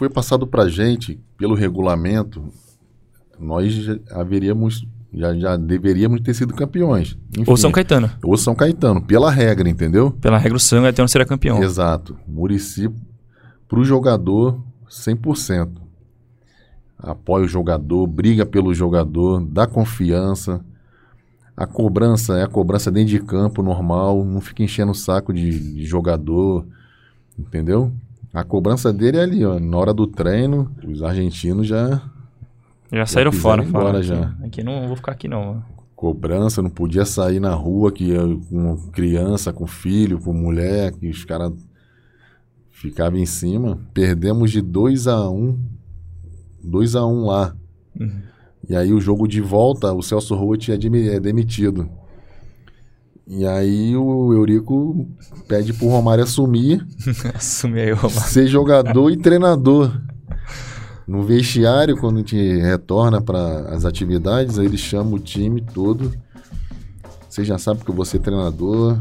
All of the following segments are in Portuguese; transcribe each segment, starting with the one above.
foi passado pra gente, pelo regulamento, nós já haveríamos, já, já deveríamos ter sido campeões. Enfim, Ou São Caetano. Ou São Caetano, pela regra, entendeu? Pela regra, o São Caetano será campeão. Exato. Murici, pro jogador, 100%. Apoia o jogador, briga pelo jogador, dá confiança. A cobrança é a cobrança dentro de campo, normal. Não fica enchendo o saco de, de jogador, entendeu? A cobrança dele é ali, ó. Na hora do treino, os argentinos já Já saíram quiseram fora. falaram, já. Aqui, não vou ficar aqui não. mano. cobrança, não podia sair na rua que com criança, com filho, com mulher, que os caras ficavam em cima. Perdemos de 2 a 1 um, 2 a 1 um lá. Uhum. E aí o jogo de volta, o Celso Roth é, é demitido. E aí o Eurico pede pro Romário assumir, Assumi aí, Romário. ser jogador e treinador. No vestiário, quando a gente retorna para as atividades, aí ele chama o time todo. Você já sabe que eu vou ser treinador.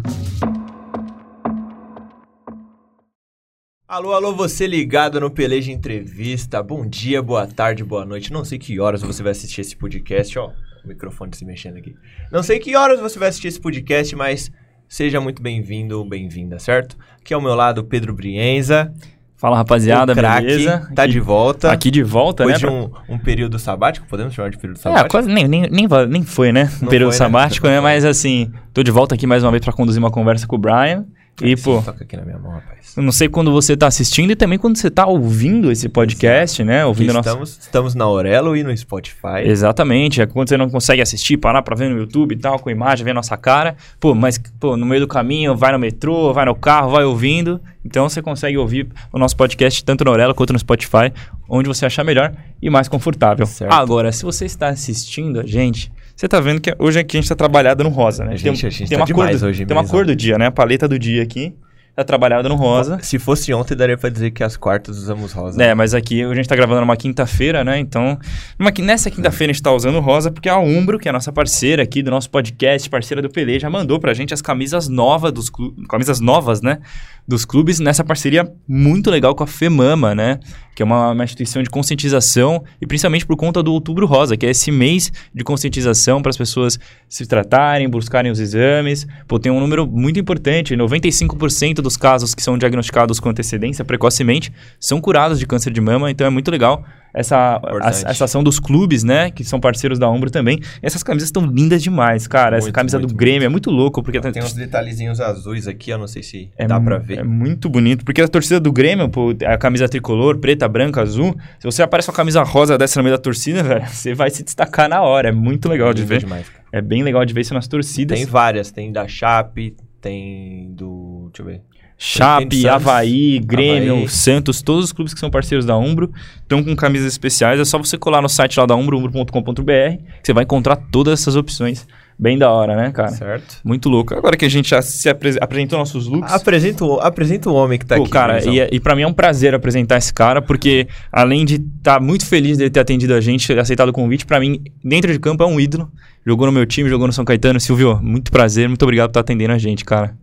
Alô, alô, você ligado no Peleja Entrevista. Bom dia, boa tarde, boa noite. Não sei que horas você vai assistir esse podcast, ó. O microfone se mexendo aqui. Não sei que horas você vai assistir esse podcast, mas seja muito bem-vindo ou bem-vinda, certo? Aqui ao meu lado, Pedro Brienza. Fala, rapaziada, o craque, beleza? Tá aqui, de volta. Aqui de volta, Depois né? de um, um período sabático, podemos chamar de período É, sabático? quase nem, nem, nem, nem foi, né? Um período foi, né? sabático, né? Mas assim, tô de volta aqui mais uma vez pra conduzir uma conversa com o Brian. E, pô, Toca aqui na minha mão, rapaz. eu não sei quando você tá assistindo e também quando você tá ouvindo esse podcast, né? Ouvindo a nossa. estamos, estamos na Aurelo e no Spotify. Exatamente, é quando você não consegue assistir, parar pra ver no YouTube e tal, com imagem, ver nossa cara. Pô, mas pô, no meio do caminho, vai no metrô, vai no carro, vai ouvindo. Então você consegue ouvir o nosso podcast tanto na Orela quanto no Spotify, onde você achar melhor e mais confortável. Certo. Agora, se você está assistindo a gente, você tá vendo que hoje aqui a gente tá trabalhado no rosa, né? A gente- a gente tá uma demais cor do, hoje Tem uma mesmo. cor do dia, né? A paleta do dia aqui tá trabalhada no rosa. Se fosse ontem, daria pra dizer que as quartas usamos rosa. É, mas aqui a gente tá gravando numa quinta-feira, né? Então, numa nessa quinta-feira a gente tá usando rosa porque a Umbro, que é a nossa parceira aqui do nosso podcast, parceira do Pelé, já mandou pra gente as camisas novas dos clubes, camisas novas, né? Dos clubes nessa parceria muito legal com a FEMAMA, né? Que é uma, uma instituição de conscientização e principalmente por conta do Outubro Rosa, que é esse mês de conscientização para as pessoas se tratarem, buscarem os exames. Pô, tem um número muito importante, 95% dos casos que são diagnosticados com antecedência precocemente são curados de câncer de mama, então é muito legal essa, a- essa ação dos clubes, né, que são parceiros da Umbro também. Essas camisas estão lindas demais, cara. Essa Muito, camisa muito, do Grêmio é muito louco, porque Tem uns detalhezinhos azuis aqui, eu não sei se é, dá pra ver. É muito bonito. Porque a torcida do Grêmio, pô, a camisa tricolor, preta, branca, azul. Se você aparece com a camisa rosa dessa no meio da torcida, velho, você vai se destacar na hora. É muito legal de Lindo ver. demais. É bem legal de ver isso nas torcidas. Tem várias, tem da Chape, tem do. Deixa eu ver. Chape, Havaí, Grêmio, Havaí. Santos, todos os clubes que são parceiros da Umbro estão com camisas especiais. É só você colar no site lá da Umbro, umbro.com.br, que você vai encontrar todas essas opções. Bem da hora, né, cara? Certo? Muito louco. Agora que a gente já se apre- apresentou nossos looks. Apresenta o, apresenta o homem que tá Pô, aqui. cara, e, e pra mim é um prazer apresentar esse cara, porque além de estar muito feliz dele ter atendido a gente, aceitado o convite, pra mim, dentro de campo é um ídolo. Jogou no meu time, jogou no São Caetano. Silvio, muito prazer, muito obrigado por estar atendendo a gente, cara.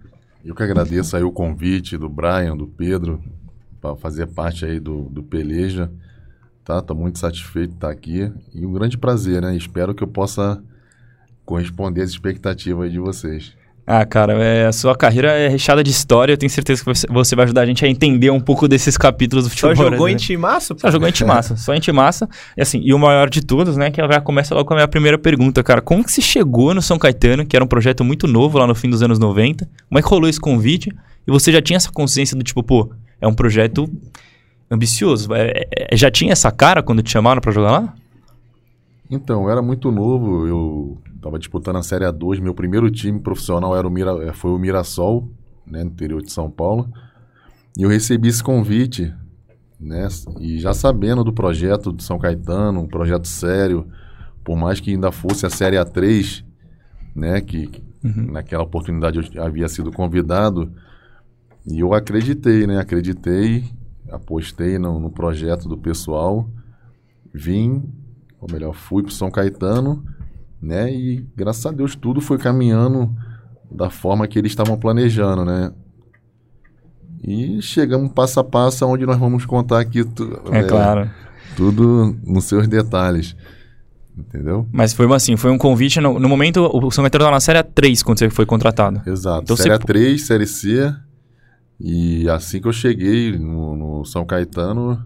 Eu que agradeço aí o convite do Brian, do Pedro, para fazer parte aí do, do Peleja. Tá? Tô muito satisfeito de estar aqui. E um grande prazer, né? Espero que eu possa corresponder às expectativas de vocês. Ah, cara, é, a sua carreira é recheada de história. Eu tenho certeza que você, vai ajudar a gente a entender um pouco desses capítulos do Só futebol. jogou em brasileiro. timaço? pô? Só jogou em timaça, só em timaça. E assim, e o maior de todos, né, que já começa logo com a minha primeira pergunta, cara. Como que você chegou no São Caetano, que era um projeto muito novo lá no fim dos anos 90? Como é que rolou esse convite? E você já tinha essa consciência do tipo, pô, é um projeto ambicioso. É- é- já tinha essa cara quando te chamaram pra jogar lá? Então, eu era muito novo, eu estava disputando a Série A2, meu primeiro time profissional era o Mira, eh, foi o Mirassol, né, no interior de São Paulo, e eu recebi esse convite, né, e já sabendo do projeto de São Caetano, um projeto sério, por mais que ainda fosse a Série A3, né, que que naquela oportunidade eu havia sido convidado, e eu acreditei, né, acreditei, apostei no, no projeto do pessoal, vim ou melhor, fui para São Caetano, né? E graças a Deus tudo foi caminhando da forma que eles estavam planejando, né? E chegamos passo a passo onde nós vamos contar aqui tu, É, claro. tudo nos seus detalhes. Entendeu? Mas foi assim, foi um convite. No, no momento, o São Caetano estava na Série 3 quando você foi contratado. Exato. Então série você- 3, Série C. E assim que eu cheguei no, no São Caetano,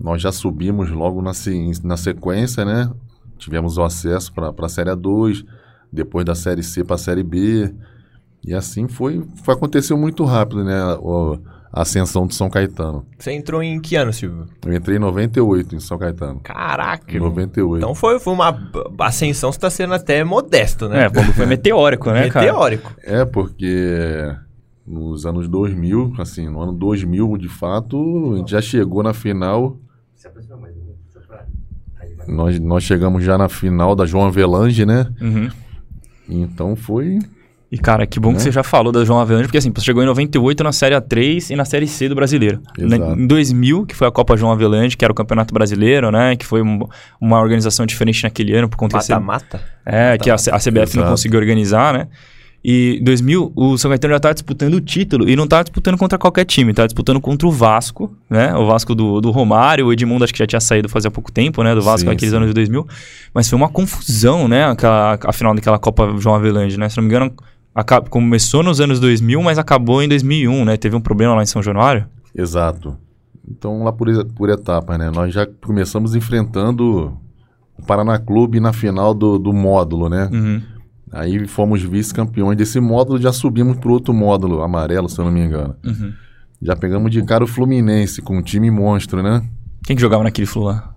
nós já subimos logo na, na sequência, né? Tivemos o acesso para a Série A2, depois da Série C para a Série B. E assim foi, foi. Aconteceu muito rápido, né? o- a ascensão do São Caetano. Você entrou em que ano, Silvio? Eu entrei em 98 em São Caetano. Caraca. Em 98. Então foi, foi uma ascensão, você tá sendo até modesto, né? É, foi meteórico, né, cara? Meteórico. É, porque nos anos 2000, assim, no ano 2000, de fato, a gente já chegou na final. Nós, nós chegamos já na final da João Avelange, né? Uhum. Então foi. E, cara, que bom que Né? você já falou da João Avelange, porque assim, você chegou em 98 na Série A3 e na Série C do Brasileiro. Exato. Na- Em 2000, que foi a Copa João Avelange, que era o Campeonato Brasileiro, né? Que foi um- uma organização diferente naquele ano, por conta Mata-mata? É, que a, a CBF não conseguiu organizar, né? E em 2000, o São Caetano já estava disputando o título e não estava disputando contra qualquer time, estava disputando contra o Vasco, né? O Vasco do, do Romário, o Edmundo acho que já tinha saído fazia pouco tempo, né? Do Vasco Sim, naqueles sim. anos de 2000. Mas foi uma confusão, né? Aquela, a final daquela Copa João Avelange, né? Se não me engano, aca- começou nos anos 2000, mas acabou em 2001, né? Teve um problema lá em São Januário. Exato. Então, lá por, por etapas, né? Nós já começamos enfrentando o Paraná Clube na final do, do módulo, né? Uhum. Aí fomos vice-campeões desse módulo, já subimos pro outro módulo, amarelo, se eu não me engano. Uhum. Já pegamos de cara o Fluminense, com um time monstro, né? Quem que jogava naquele flu lá?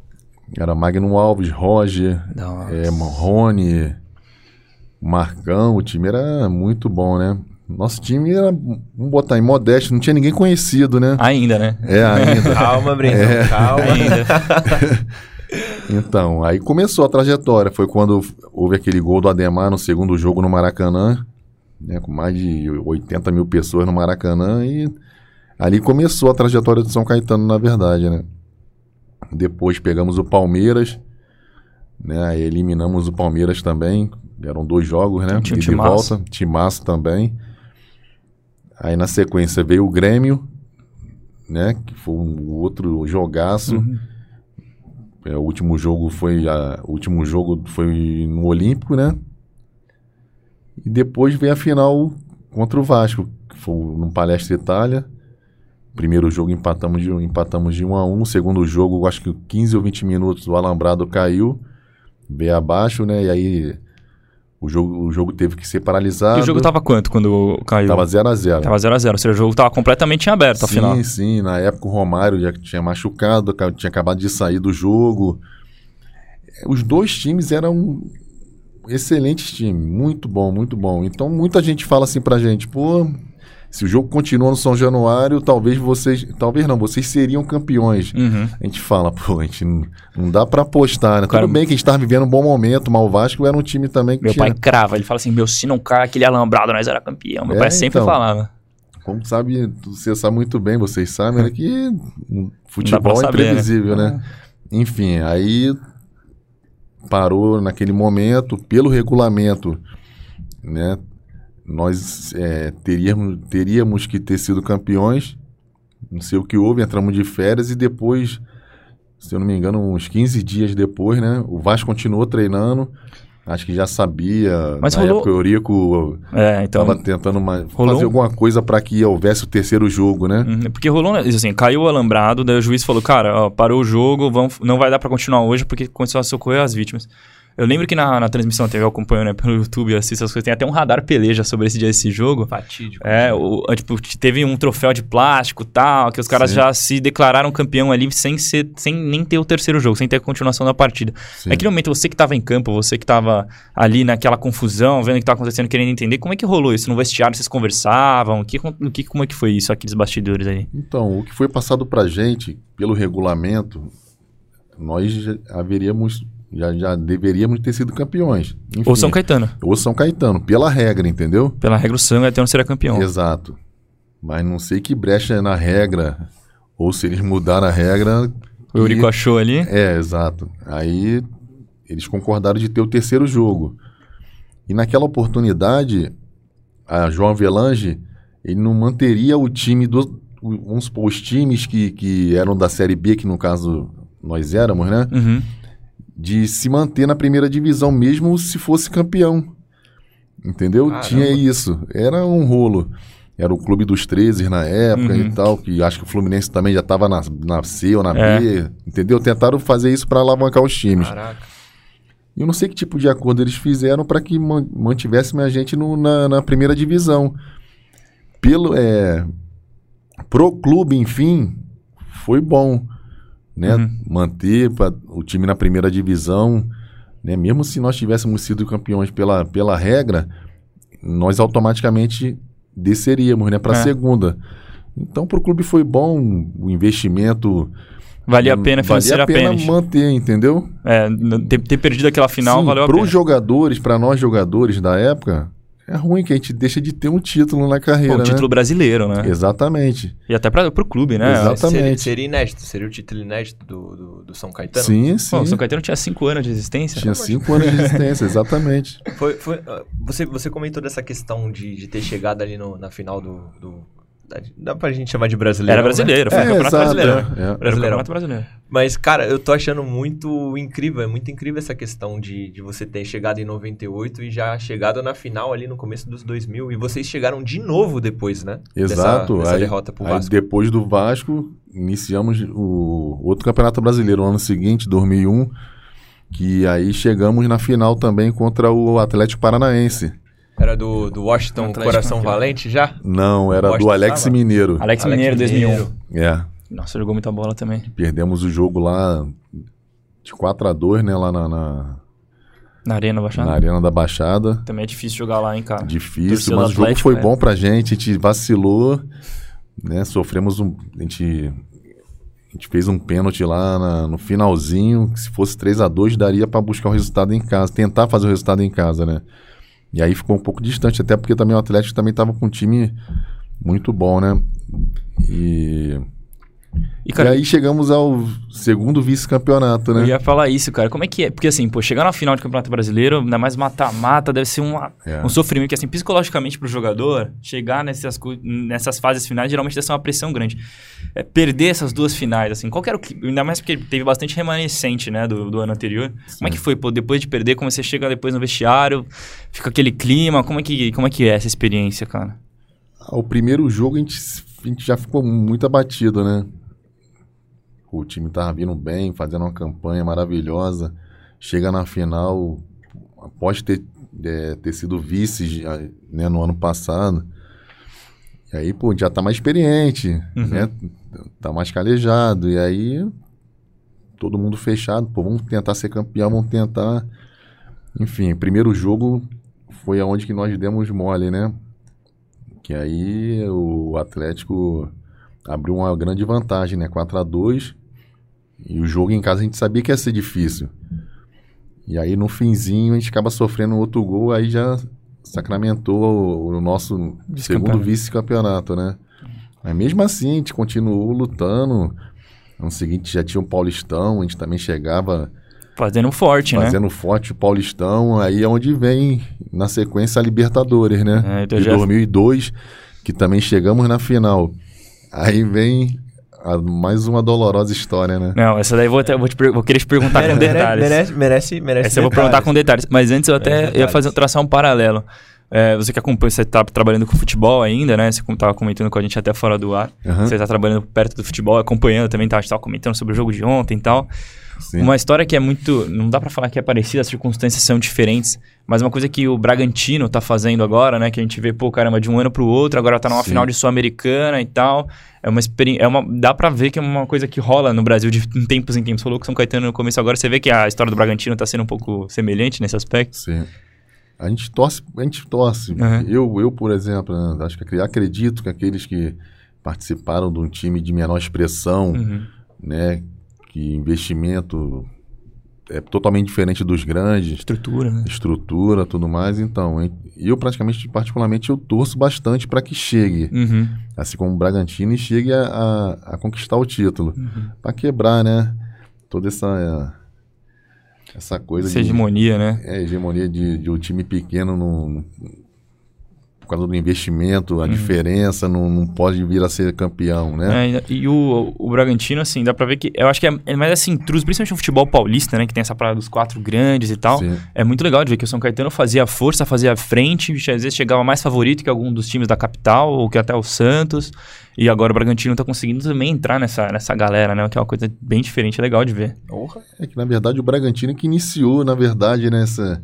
Era Magno Alves, Roger, Nossa. é, Rony, Marcão, o time era muito bom, né? Nosso time era, vamos botar em modesto, não tinha ninguém conhecido, né? Ainda, né? É, ainda. Calma, Brendão, É. calma. Ainda. Então, aí começou a trajetória. Foi quando houve aquele gol do Ademar no segundo jogo no Maracanã, né, com mais de 80 mil pessoas no Maracanã, e ali começou a trajetória do São Caetano, na verdade, né? Depois pegamos o Palmeiras, né, aí eliminamos o Palmeiras também, eram dois jogos, né? Tinha um e timaço. volta, timaço também. Aí na sequência veio o Grêmio, né, que foi um outro jogaço. Uhum. É, o último jogo foi a, o último jogo foi no Olímpico, né? E depois veio a final contra o Vasco, que foi no Palestra Itália. Primeiro jogo empatamos de, empatamos de 1 a 1, segundo jogo, acho que 15 ou 20 minutos o alambrado caiu, veio abaixo, né? E aí o jogo, o jogo teve que ser paralisado. E o jogo tava quanto quando caiu? Tava 0 a 0. Tava 0x0. Ou seja, o jogo tava completamente em aberto, sim, afinal. sim. Na época o Romário já tinha machucado, ca- tinha acabado de sair do jogo. Os dois times eram excelentes times, muito bom, muito bom. Então muita gente fala assim pra gente, pô, se o jogo continua no São Januário, talvez vocês, talvez não, vocês seriam campeões. Uhum. A gente fala, pô, a gente não, não dá pra apostar, né? Cara, Tudo bem que a gente tava vivendo um bom momento, mas o Vasco era um time também que Meu tinha, pai crava, ele fala assim: meu, se não cai aquele alambrado, nós era campeão. Meu É, pai sempre então. falava. como sabe, você sabe muito bem, vocês sabem, né, que futebol é saber, né? imprevisível, né? Enfim, aí parou naquele momento, pelo regulamento, né? Nós é, teríamos, teríamos que ter sido campeões, não sei o que houve, entramos de férias e depois, se eu não me engano, uns 15 dias depois, né? O Vasco continuou treinando, acho que já sabia, Mas na rolou- época o Eurico É, então. estava tentando uma- rolou fazer um- alguma coisa para que houvesse o terceiro jogo, né? Uhum, Porque rolou, né, assim, caiu o alambrado, daí o juiz falou, cara, ó, parou o jogo, vamos, não vai dar pra continuar hoje porque começou a socorrer as vítimas. Eu lembro que na, na transmissão a TV eu acompanho, né, pelo YouTube, eu assisto as coisas, tem até um radar peleja sobre esse dia desse jogo. Fatídico. É, o, o- tipo, teve um troféu de plástico e tal, que os caras Sim. já se declararam campeão ali sem, ser, sem nem ter o terceiro jogo, sem ter a continuação da partida. Sim. Naquele momento, você que tava em campo, você que tava ali naquela confusão, vendo o que tava acontecendo, querendo entender, como é que rolou isso? No vestiário vocês conversavam? O que, o que, como é que foi isso, aqueles bastidores aí? Então, o que foi passado pra gente pelo regulamento, nós haveríamos, já, já deveríamos ter sido campeões. Enfim, Ou São Caetano. ou São Caetano, pela regra, entendeu? Pela regra, o São Caetano seria campeão. Exato. Mas não sei que brecha na regra, ou se eles mudaram a regra. O Eurico achou ali. É, exato. Aí eles concordaram de ter o terceiro jogo. E naquela oportunidade, a João Avelange, ele não manteria o time do. o- Vamos supor, os times que, que eram da Série B, que no caso nós éramos, né? Uhum. De se manter na primeira divisão, mesmo se fosse campeão. Entendeu? Caramba. Tinha isso. Era um rolo. Era o clube dos 13 na época Uhum. e tal, que acho que o Fluminense também já estava na, na C ou na É. B. Entendeu? Tentaram fazer isso para alavancar os times. Caraca. Eu não sei que tipo de acordo eles fizeram para que man- mantivessem a gente no- na, na primeira divisão. Pelo, é, pro clube, enfim, foi bom, né? Uhum. Manter pra- o time na primeira divisão, né? Mesmo se nós tivéssemos sido campeões pela, pela regra, nós automaticamente desceríamos, né? Para É. segunda. Então, pro clube foi bom o investimento. Valia a pena valia a pena financeiramente. manter, entendeu? É, ter, ter perdido aquela final Sim, valeu a pros pena. jogadores, para nós jogadores da época, é ruim que a gente deixa de ter um título na carreira, Pô, o título né? brasileiro, né? Exatamente. E até pra, pro clube, né? Exato. Seria, Exatamente. seria inédito, seria o título inédito do, do, do São Caetano. Sim, sim. Pô, o São Caetano tinha 5 anos de existência. Tinha cinco anos de existência, exatamente. Foi, foi, ah, você, você comentou dessa questão de, de ter chegado ali no- na final do, do- Dá pra gente chamar de brasileiro. Era brasileiro, foi É, Campeonato exato, Brasileiro. é. Era o Brasileirão. Campeonato Brasileiro. Mas, cara, eu tô achando muito incrível, é muito incrível essa questão de, de você ter chegado em 98 e já chegado na final ali no começo dos 2000. E vocês chegaram de novo depois, né? Exato. Dessa, dessa aí, derrota pro aí Vasco. depois do Vasco, iniciamos o outro campeonato brasileiro no ano seguinte, 2001, que aí chegamos na final também contra o Atlético Paranaense. Era do, do Washington Atlético Coração. Valente já? Não, era Washington do Alex tava? Mineiro. Alex, Alex Mineiro, Mineiro. 2001. É. Nossa, jogou muita bola também. Perdemos o jogo lá de 4 a 2 né? Lá na, na, Na Arena Baixada. na Arena da Baixada. Também é difícil jogar lá, hein, cara. Difícil, Torcida mas o jogo Atlético, foi né? bom pra gente. A gente vacilou, né? Sofremos um. A gente, a gente fez um pênalti lá na- no finalzinho. que Se fosse 3 a 2 daria pra buscar o resultado em casa, tentar fazer o resultado em casa, né? E aí ficou um pouco distante, até porque também o Atlético também tava com um time muito bom, né? E, E, cara, e aí chegamos ao segundo vice-campeonato, né? eu ia falar isso, cara. Como é que é? Porque assim, pô, chegar na final de Campeonato Brasileiro, ainda mais mata-mata, deve ser uma, É. um sofrimento que, assim, psicologicamente pro jogador, chegar nessas, nessas fases finais, geralmente deve ser uma pressão grande. É, perder essas duas finais, assim, qual era o? Ainda mais porque teve bastante remanescente, né, do, do ano anterior. Como é que foi, pô, depois de perder, como você chega depois no vestiário, fica aquele clima, como é que, como é, que é essa experiência, cara? O primeiro jogo a gente, a gente já ficou muito abatido, né? O time tava vindo bem, fazendo uma campanha maravilhosa. Chega na final, após ter, é, ter sido vice né, no ano passado. E aí, pô, já tá mais experiente, Uhum. né? Tá mais calejado. E aí, todo mundo fechado. Pô, vamos tentar ser campeão, vamos tentar... Enfim, primeiro jogo foi aonde que nós demos mole, né? Que aí o Atlético abriu uma grande vantagem, né? 4 a 2 E o jogo em casa a gente sabia que ia ser difícil. E aí no finzinho a gente acaba sofrendo outro gol, aí já sacramentou o, nosso segundo Vice-campeonato. né? Mas mesmo assim a gente continuou lutando. No seguinte já tinha o Paulistão, a gente também chegava Fazendo forte, né? fazendo forte o Paulistão, aí é onde vem na sequência a Libertadores, né? É, então de já- 2002, que também chegamos na final. Aí vem a- mais uma dolorosa história, né? Não, essa daí eu vou, até- vou, te vou querer te perguntar com detalhes. merece, merece, merece Essa eu vou perguntar com detalhes. Mas antes eu até É, ia detalhes. fazer, traçar um paralelo. É, você que acompanha, você tá trabalhando com futebol ainda, né? Você estava comentando com a gente até fora do ar. Aham. Você tá trabalhando perto do futebol, acompanhando também, tá? A gente tava comentando sobre o jogo de ontem e tal. Sim. Uma história que é muito. Não dá pra falar que é parecida, as circunstâncias são diferentes. Mas uma coisa que o Bragantino tá fazendo agora, né? Que a gente vê, pô, caramba, de um ano pro outro, agora tá numa Sim. final de Sul-Americana e tal. É uma experiência. É uma, dá pra ver que é uma coisa que rola no Brasil de em tempos em tempos. Falou que São Caetano no começo agora, você vê que a história do Bragantino tá sendo um pouco semelhante nesse aspecto. Sim. A gente torce, a gente torce. Uhum. Eu, eu, por exemplo, né, acho que acre- acredito que aqueles que participaram de um time de menor expressão, Uhum. né, que investimento é totalmente diferente dos grandes, Estrutura, né? estrutura, tudo mais. Então, eu praticamente, particularmente, eu torço bastante para que chegue, Uhum. assim como o Bragantino, e chegue a, a- a conquistar o título, Uhum. para quebrar, né, toda essa essa coisa Essa hegemonia, né? é, hegemonia de, de um time pequeno no, no- causa do investimento, a diferença, não, não pode vir a ser campeão, né? É, e o, o Bragantino, assim, dá pra ver que. Eu acho que é, é mais assim, intruso, principalmente no futebol paulista, né? Que tem essa parada dos quatro grandes e tal. Sim. É muito legal de ver que o São Caetano fazia força, fazia frente, às vezes chegava mais favorito que algum dos times da capital, ou que até o Santos. E agora o Bragantino tá conseguindo também entrar nessa, nessa galera, né? Que é uma coisa bem diferente, legal de ver. Porra. É que, na verdade, o Bragantino que iniciou, na verdade, nessa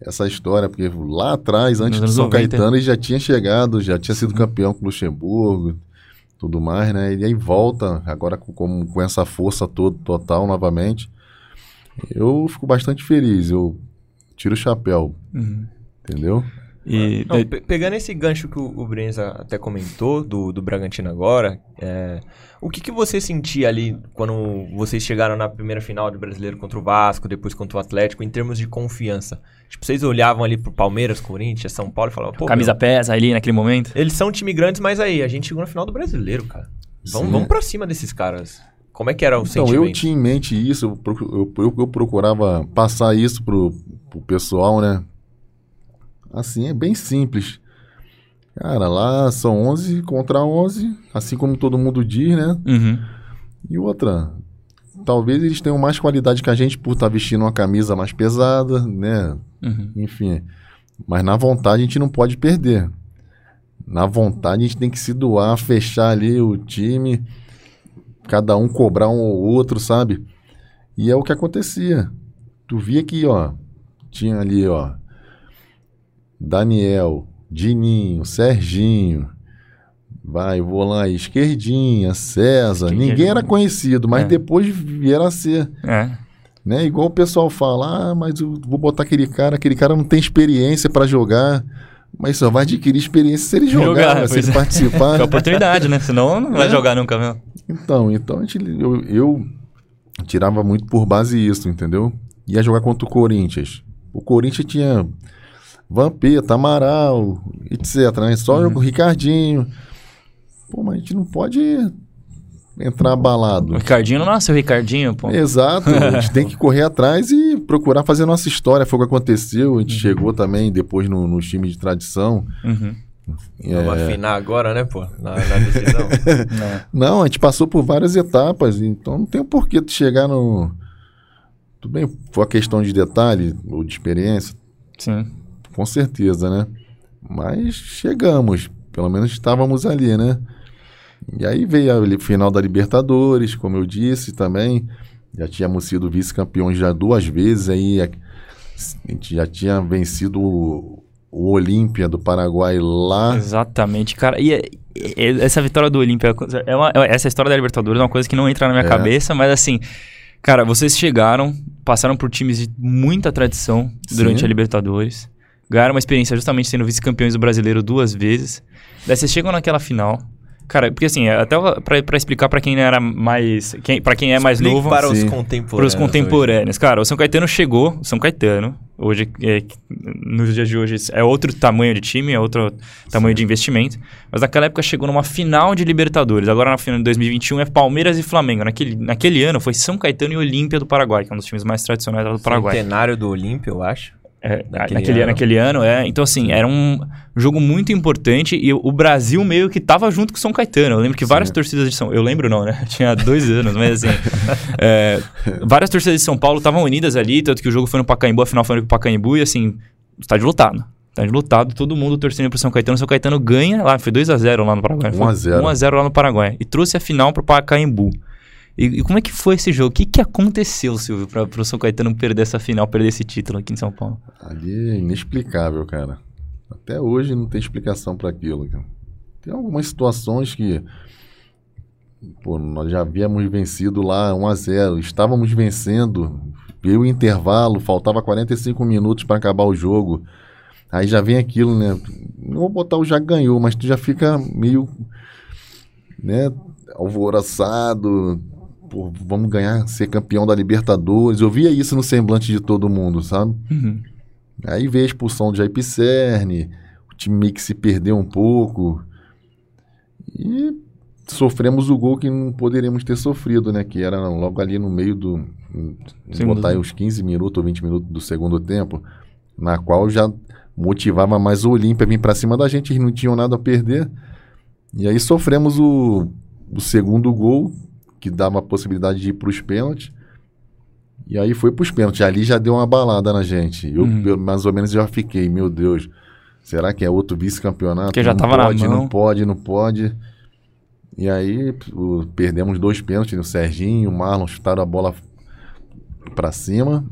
essa história, porque lá atrás, antes do São 90. Caetano, ele já tinha chegado, já tinha sido campeão com o Luxemburgo, tudo mais, né? E aí volta agora com, com, com essa força toda, total, novamente. Eu fico bastante feliz, eu tiro o chapéu, Uhum. entendeu? E Não, daí- pe- pegando esse gancho que o, o Brenza até comentou do, do Bragantino agora, é, o que, que você sentia ali quando vocês chegaram na primeira final de brasileiro contra o Vasco, depois contra o Atlético, em termos de confiança? Tipo, vocês olhavam ali pro Palmeiras, Corinthians, São Paulo e falavam, pô, camisa meu, pesa ali naquele momento. eles são time grandes, mas aí, a gente chegou na final do brasileiro, cara. Vamos, Sim. vamos pra cima desses caras. Como é que era o Então, sentimento? eu tinha em mente isso, eu, eu- eu procurava passar isso pro, pro pessoal, né? Assim, é bem simples. Cara, lá são 11 contra 11, assim como todo mundo diz, né? Uhum. E outra, talvez eles tenham mais qualidade que a gente por estar vestindo uma camisa mais pesada, né? Uhum. Enfim. Mas na vontade a gente não pode perder. Na vontade a gente tem que se doar, fechar ali o time, cada um cobrar um ou outro, sabe? E é o que acontecia. Tu via que, ó, tinha ali, ó, Daniel, Dininho, Serginho, vai, vou lá, esquerdinha, César. Quem Ninguém é? era conhecido, mas É. depois vieram a ser É. né? Igual o pessoal fala, ah, mas eu vou botar aquele cara, aquele cara não tem experiência pra jogar, mas só vai adquirir experiência se ele jogar, Jogar, né? se ele é. participar. É oportunidade, né? Senão não vai É. jogar nunca mesmo. Então, então eu, eu tirava muito por base isso, entendeu? Ia jogar contra o Corinthians. O Corinthians tinha Vampeta, Amaral, etc, né? Só Uhum. o Ricardinho. Pô, mas a gente não pode entrar abalado. O Ricardinho não nasceu Ricardinho, pô. Exato, a gente tem que correr atrás e procurar fazer nossa história. Foi o que aconteceu. A gente chegou também depois no, nos times de tradição. Uhum. Vamos É, afinar agora, né, pô? Na, na decisão. Não. Não, a gente passou por várias etapas, então não tem porquê tu chegar no. Tudo bem, foi uma questão de detalhe ou de experiência, Sim. Com certeza, né? Mas chegamos, pelo menos estávamos ali, né? E aí veio a final da Libertadores, como eu disse também. Já tínhamos sido vice-campeões já duas vezes, aí a, gente já tinha vencido o, o Olímpia do Paraguai lá. Exatamente, cara. E é- essa vitória do Olímpia, é uma- é- essa história da Libertadores é uma coisa que não entra na minha É. cabeça, mas assim, cara, vocês chegaram, passaram por times de muita tradição durante Sim. a Libertadores, ganharam uma experiência justamente sendo vice-campeões do brasileiro duas vezes. Daí vocês chegam naquela final. Cara, porque assim, até pra, pra explicar pra quem era mais. Quem, pra quem é mais Explique novo. para os Sim. Para contemporâneos. os contemporâneos. Cara, o São Caetano chegou, o São Caetano, hoje, é, nos dias de hoje, é outro tamanho de time, é outro tamanho de investimento, mas naquela época chegou numa final de Libertadores. Agora na final de 2021 é Palmeiras e Flamengo. Naquele, naquele ano foi São Caetano e Olímpia do Paraguai, que é um dos times mais tradicionais do Paraguai. Centenário do Olímpio, eu acho. É, Naquele naquele, ano. naquele ano, é. Então, assim, era um jogo muito importante e o Brasil meio que tava junto com o São Caetano. Eu lembro que várias torcidas de São... Eu lembro não, né? Eu tinha dois anos, mas assim... é, várias torcidas de São Paulo estavam unidas ali, tanto que o jogo foi no Pacaembu, a final foi no Pacaembu e, assim, estádio lotado. Estádio lotado, todo mundo torcendo pro São Caetano. O São Caetano ganha lá, foi 2x0 lá no Paraguai. 1 a 0. 1x0 lá no Paraguai. E trouxe a final pro Pacaembu. E, e como é que foi esse jogo? O que, que aconteceu, Silvio, pra, pro São Caetano perder essa final, perder esse título aqui em São Paulo? Ali é inexplicável, cara. Até hoje não tem explicação para aquilo. Tem algumas situações que pô, nós já havíamos vencido lá 1 a 0, estávamos vencendo, veio o intervalo, faltava 45 minutos para acabar o jogo. Aí já vem aquilo, né? Não vou botar o já ganhou, mas tu já fica meio né, alvoroçado, pô, vamos ganhar, ser campeão da Libertadores. Eu via isso no semblante de todo mundo, sabe? Uhum. Aí veio a expulsão de Jair Pisserni, o time meio que se perdeu um pouco. E sofremos o gol que não poderíamos ter sofrido, né? Que era logo ali no meio do. Vamos Segundo botar aí uns 15 minutos ou 20 minutos do segundo tempo, na qual já motivava mais o Olímpia a vir para cima da gente, eles não tinham nada a perder. E aí sofremos o, o segundo gol, que dava a possibilidade de ir para os pênaltis. E aí foi para os pênaltis. Ali já deu uma balada na gente. Eu, Uhum. eu, mais ou menos, já fiquei, meu Deus, será que é outro vice-campeonato? Porque já não tava na mão. Não pode, não pode. E aí o- perdemos dois pênaltis, o Serginho e o Marlon chutaram a bola para cima.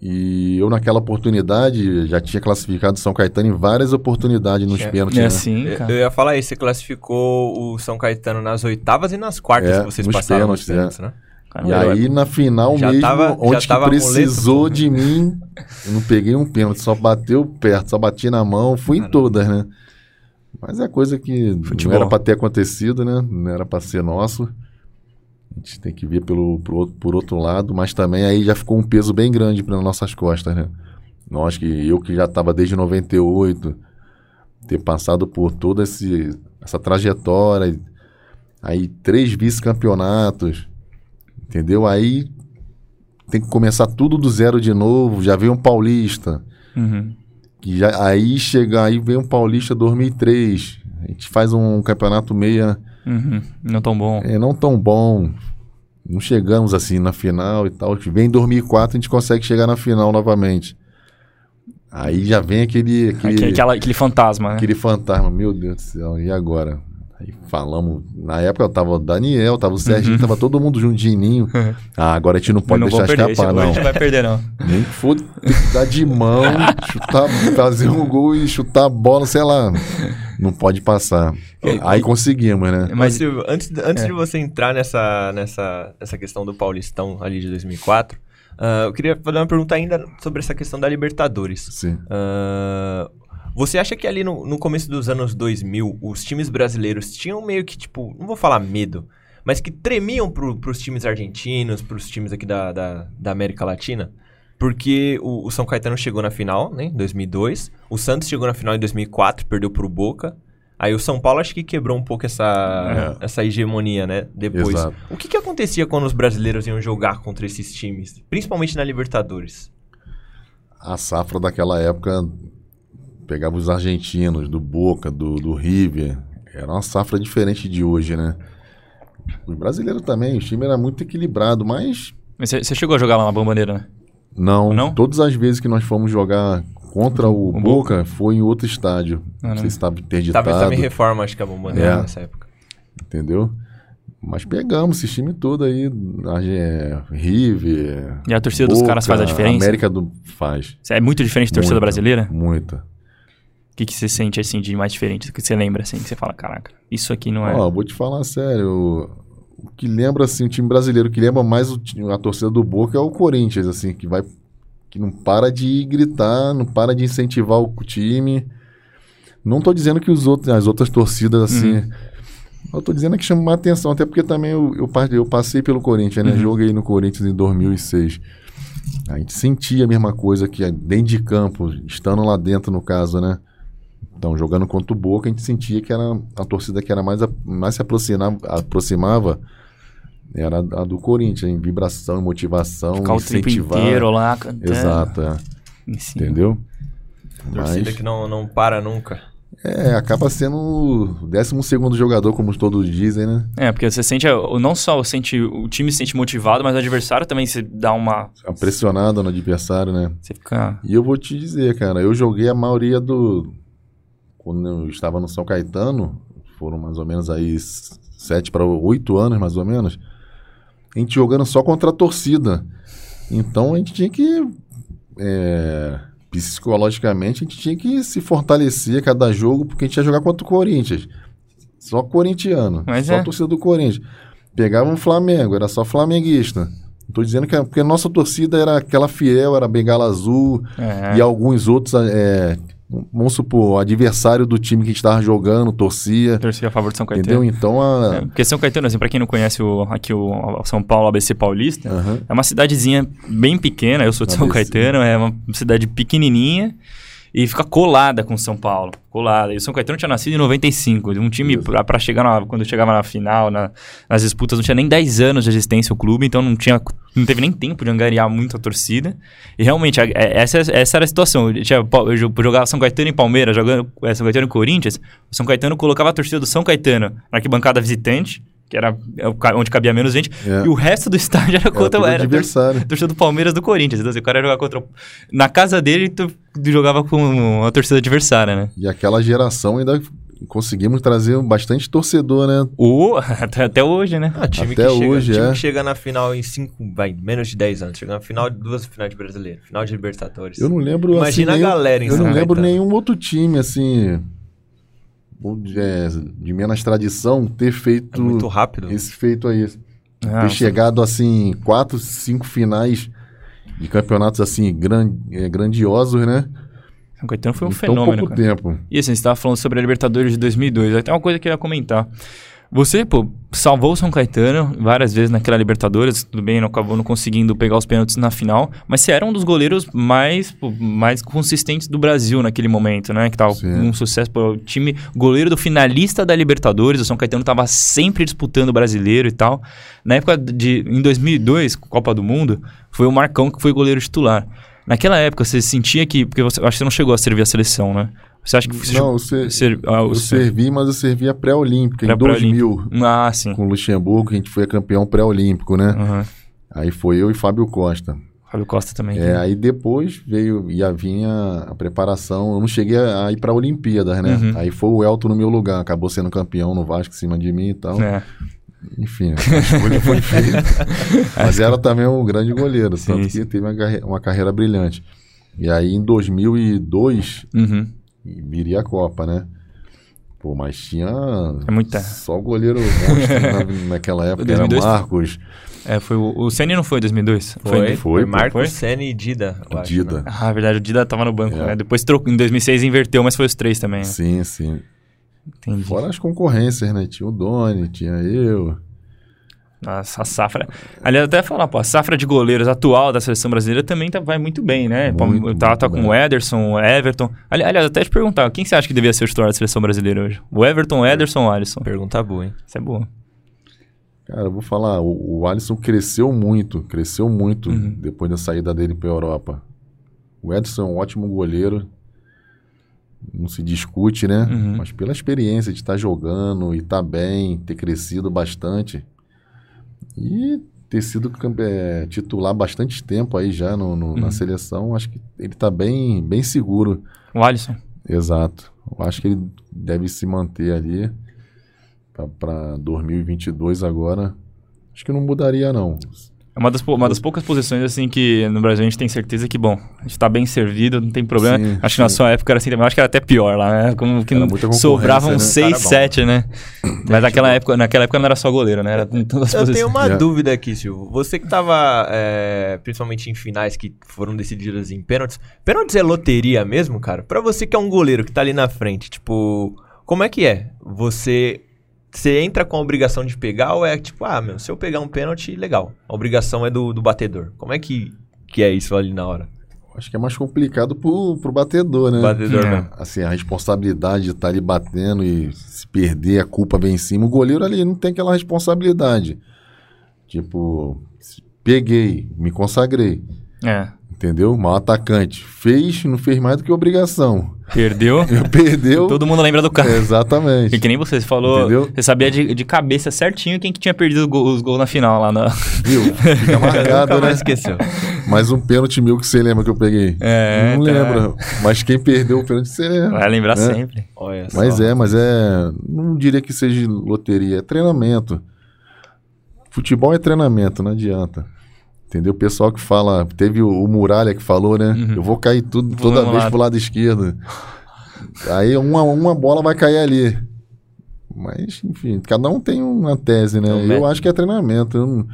E eu, naquela oportunidade, já tinha classificado São Caetano em várias oportunidades nos É, pênaltis. É né? assim, Eu, cara. eu ia falar isso, você classificou o São Caetano nas oitavas e nas quartas É, que vocês nos passaram nos pênaltis, pênaltis, né? Caramba, E eu- aí, na final Já mesmo, tava- já onde que precisou amuleto, de mim, eu não peguei um pênalti, só bateu perto, só bati na mão, fui em Caramba. todas, né? Mas é coisa que Futebol. não era pra ter acontecido, né? Não era pra ser nosso. A gente tem que ver pelo, outro- por outro lado, mas também aí já ficou um peso bem grande para nossas costas, né? Nós que eu que já estava desde 98, ter passado por toda esse, essa trajetória, aí três vice-campeonatos, entendeu? Aí tem que começar tudo do zero de novo, já veio um paulista, Uhum. que já, aí chega, aí vem um paulista 2003, a gente faz um campeonato meia Uhum. Não tão bom. é, não tão bom. Não chegamos assim na final e tal. Vem em 2004 a gente consegue chegar na final novamente. Aí já vem aquele aquele, aquela- aquele fantasma, né? aquele fantasma, meu Deus do céu, e agora? Aí falamos, na época tava o Daniel, tava o Serginho, tava todo mundo ninho. Ah, agora a gente não pode Uhum. não deixar perder, escapar, gol a não. gente vai perder, não. Nem que for tem que dar de mão, chutar, fazer um gol e chutar a bola, sei lá. Não pode passar. Aí conseguimos, né? Mas- Silvio, antes, antes É. de você entrar nessa, nessa, nessa questão do Paulistão ali de 2004, ah, eu queria fazer uma pergunta ainda sobre essa questão da Libertadores. Sim. Ah, você acha que ali no, no começo dos anos 2000, os times brasileiros tinham meio que, tipo, não vou falar medo, mas que tremiam pro, pros times argentinos, pros times aqui da, da, da América Latina? Porque o, o São Caetano chegou na final, né, em 2002. O Santos chegou na final em 2004, perdeu pro Boca. Aí o São Paulo acho que quebrou um pouco essa, essa hegemonia, né, depois. Exato. O que, que acontecia quando os brasileiros iam jogar contra esses times? Principalmente na Libertadores. a safra daquela época pegava os argentinos, do Boca, do, do River. Era uma safra diferente de hoje, né? Os brasileiros também, o time era muito equilibrado, mas você chegou a jogar lá na Bombaneira, né? Não, Não? todas as vezes que nós fomos jogar contra o, O Boca, foi em outro estádio. Ah, não sei se estava interditado, Tava, tava em reforma, acho que a Bombaneira É. nessa época. entendeu? Mas pegamos esse time todo aí, a- é, River, E a torcida dos Boca, caras faz a diferença? América do faz. É muito diferente da torcida Muita, brasileira? Muita. O que, que você sente, assim, de mais diferente? O que você lembra, assim, que você fala, caraca, isso aqui não é... Ó, vou te falar sério. O que lembra, assim, o time brasileiro que lembra mais o a torcida do Boca é o Corinthians, assim, que vai. que não para de gritar, não para de incentivar o time. Não tô dizendo que os outros, as outras torcidas, assim. Eu tô dizendo que chama atenção, até porque também eu, eu, eu passei pelo Corinthians, né? Uhum. Joguei no Corinthians em 2006. A gente sentia a mesma coisa que dentro de campo, estando lá dentro, no caso, né? Então, jogando contra o Boca, a gente sentia que era a torcida que era mais, a- mais se aproximava, aproximava era a do Corinthians, em vibração, em motivação, Ficar o incentivar. inteiro lá cantando. Exato, é. Entendeu? Torcida Mas que não, não para nunca. é, acaba sendo o 12 segundo jogador, como todos dizem, né? É, porque você sente, o- não só sente, o time se sente motivado, mas o adversário também se dá uma... Pressionado no adversário, né? Você fica... E eu vou te dizer, cara, eu joguei a maioria do. Quando eu estava no São Caetano, foram mais ou menos aí sete para oito anos, mais ou menos. A gente jogando só contra a torcida. Então a gente tinha que. é, psicologicamente, a gente tinha que se fortalecer a cada jogo, porque a gente ia jogar contra o Corinthians. Só corintiano. Mas só é. a torcida do Corinthians. Pegava um Flamengo, era só flamenguista. Tô dizendo que. é- Porque a nossa torcida era aquela fiel, era Bengala Azul, É, e alguns outros, é, vamos supor, o adversário do time que a gente estava jogando, torcia, torcer a favor de São Caetano. entendeu? Então, a... É, porque São Caetano, assim, pra quem não conhece o, aqui o, São Paulo ABC Paulista, Aham. é uma cidadezinha bem pequena, eu sou de São ABC. Caetano, é uma cidade pequenininha, e fica colada com o São Paulo. Colada. E o São Caetano tinha nascido em 95. Um time, pra chegar na, quando chegava na final, na- nas disputas, não tinha nem 10 anos de existência o clube, então não, tinha, não teve nem tempo de angariar muito a torcida. E realmente, a- é- essa, essa era a situação. Eu, tinha, eu jo- jogava São Caetano e Palmeiras, jogando é, São Caetano e Corinthians. O São Caetano colocava a torcida do São Caetano na arquibancada visitante, que era é, onde cabia menos gente, É. e o resto do estádio era Era contra era a tor- adversário. torcida do Palmeiras do Corinthians. Então, assim, o cara ia jogar contra. o- Na casa dele, tu, jogava com a torcida adversária, né? E aquela geração ainda conseguimos trazer bastante torcedor, né? Até, até hoje, né? Ah, time Até que chega, hoje, time é. que chega na final em cinco, vai, menos de 10 anos. Chega na final de duas finais de brasileiro, final de Libertadores. Eu não lembro Imagina assim, a nenhum- galera em Eu não lembro Caetano. nenhum outro time, assim, de, é, de menos tradição, ter É feito muito rápido. esse feito aí. Ah, ter chegado, assim, quatro, cinco finais de campeonatos, assim, gran, é, grandiosos, né? São Caetano foi um em tão fenômeno, pouco cara. tempo. E assim, você estava falando sobre a Libertadores de 2002. Até uma coisa que eu ia comentar. Você, pô, salvou o São Caetano várias vezes naquela Libertadores. Tudo bem, não acabou não conseguindo pegar os pênaltis na final. Mas você era um dos goleiros mais, pô, mais consistentes do Brasil naquele momento, né? Que tava com Sim. um sucesso. Pô, o time goleiro do finalista da Libertadores. O São Caetano tava sempre disputando o brasileiro e tal. Na época de. Em 2002, Copa do Mundo, foi o Marcão que foi goleiro titular. Naquela época, você sentia que. Porque você, acho que você não chegou a servir a seleção, né? Você acha que você Não, você, ser- ah, eu ser- servi, mas eu servi a pré-olímpica, em Pré-olímpico. 2000, Ah, sim. com o Luxemburgo, a gente foi campeão pré-olímpico, né? Aham. Aí foi eu e Fábio Costa. Fábio Costa também. É, aí depois veio, ia vir a, a preparação. Eu não cheguei a, ir pra Olimpíadas, né? Uhum. Aí foi o Elton no meu lugar, acabou sendo campeão no Vasco em cima de mim e tal. É. Enfim, a escolha foi feita. Mas era também um grande goleiro, Sim, tanto que teve uma, carre- uma carreira brilhante. E aí em 2002 Uhum. Viria a Copa, né? Pô, mas tinha É muita. só goleiro monstro na, naquela época. 2002 era Marcos, É, foi o, o Ceni não foi em 2002? Foi, foi, pô. Marcos, Foi? Senna e Dida. eu acho, Dida. né? Ah, verdade, o Dida tava no banco, É. né? Depois trocou, em 2006 inverteu, mas foi os três também. né? Sim, sim. Entendi. Fora as concorrências, né? Tinha o Doni, tinha eu. Nossa, a safra. Aliás, até falar, pô, a safra de goleiros atual da seleção brasileira também tá, vai muito bem, né? Muito, tá, tá com o Ederson, o Everton. Ali- Aliás, até te perguntar, quem você acha que devia ser o titular da seleção brasileira hoje? O Everton, o Ederson ou o Alisson? Pergunta boa, hein? Isso é boa. Cara, eu vou falar, o, o Alisson cresceu muito, cresceu muito Uhum. depois da saída dele pra Europa. O Edson é um ótimo goleiro, não se discute, né? Uhum. Mas pela experiência de estar jogando e estar bem, ter crescido bastante e ter sido é, titular bastante tempo aí já no, no- Uhum. na seleção, acho que ele tá bem, bem seguro. O Alisson. Exato. Eu acho que ele deve se manter ali para 2022 agora. Acho que não mudaria, não. É uma das, uma das poucas posições, assim, que no Brasil a gente tem certeza que, bom, a gente tá bem servido, não tem problema. Sim, acho que na sim. sua época era assim também. Acho que era até pior lá, né? Como que não- sobravam né? 6, Cara bom. 7, né? Mas naquela época, naquela época não era só goleiro, né? Era em todas as Eu posições. tenho uma É. dúvida aqui, Silvio. Você que tava, é, principalmente em finais que foram decididas em pênaltis. Pênaltis é loteria mesmo, cara? Pra você que é um goleiro que tá ali na frente, tipo, como é que é? Você, você entra com a obrigação de pegar ou é tipo, ah, meu, se eu pegar um pênalti, legal. A obrigação é do, do batedor. Como é que, que é isso ali na hora? Acho que é mais complicado pro, pro batedor, né? Batedor É. mesmo. Assim, a responsabilidade de estar ali batendo e se perder, a culpa vem em cima. O goleiro ali não tem aquela responsabilidade. Tipo, se- peguei, me consagrei. É. Entendeu? Mal atacante. Fez, não fez mais do que obrigação. Perdeu. Perdeu. Todo mundo lembra do cara. Exatamente. E que nem você, você falou, Entendeu? você sabia de, de cabeça certinho quem que tinha perdido gol- os gols na final lá na... Viu? Fica marcado, Nunca né? esqueceu. Mais um pênalti meu que você lembra que eu peguei. É, não tá. lembra. Mas quem perdeu o pênalti você lembra. Vai lembrar É. sempre. Olha só. Mas é, mas é. Não diria que seja loteria, é treinamento. Futebol é treinamento, não adianta. Entendeu? O pessoal que fala. Teve o, o Muralha que falou, né? Uhum. Eu vou cair tudo, Vou toda vez lado. pro lado esquerdo. Aí uma, uma bola vai cair ali. Mas, enfim, cada um tem uma tese, né? Eu método. acho que é treinamento. Eu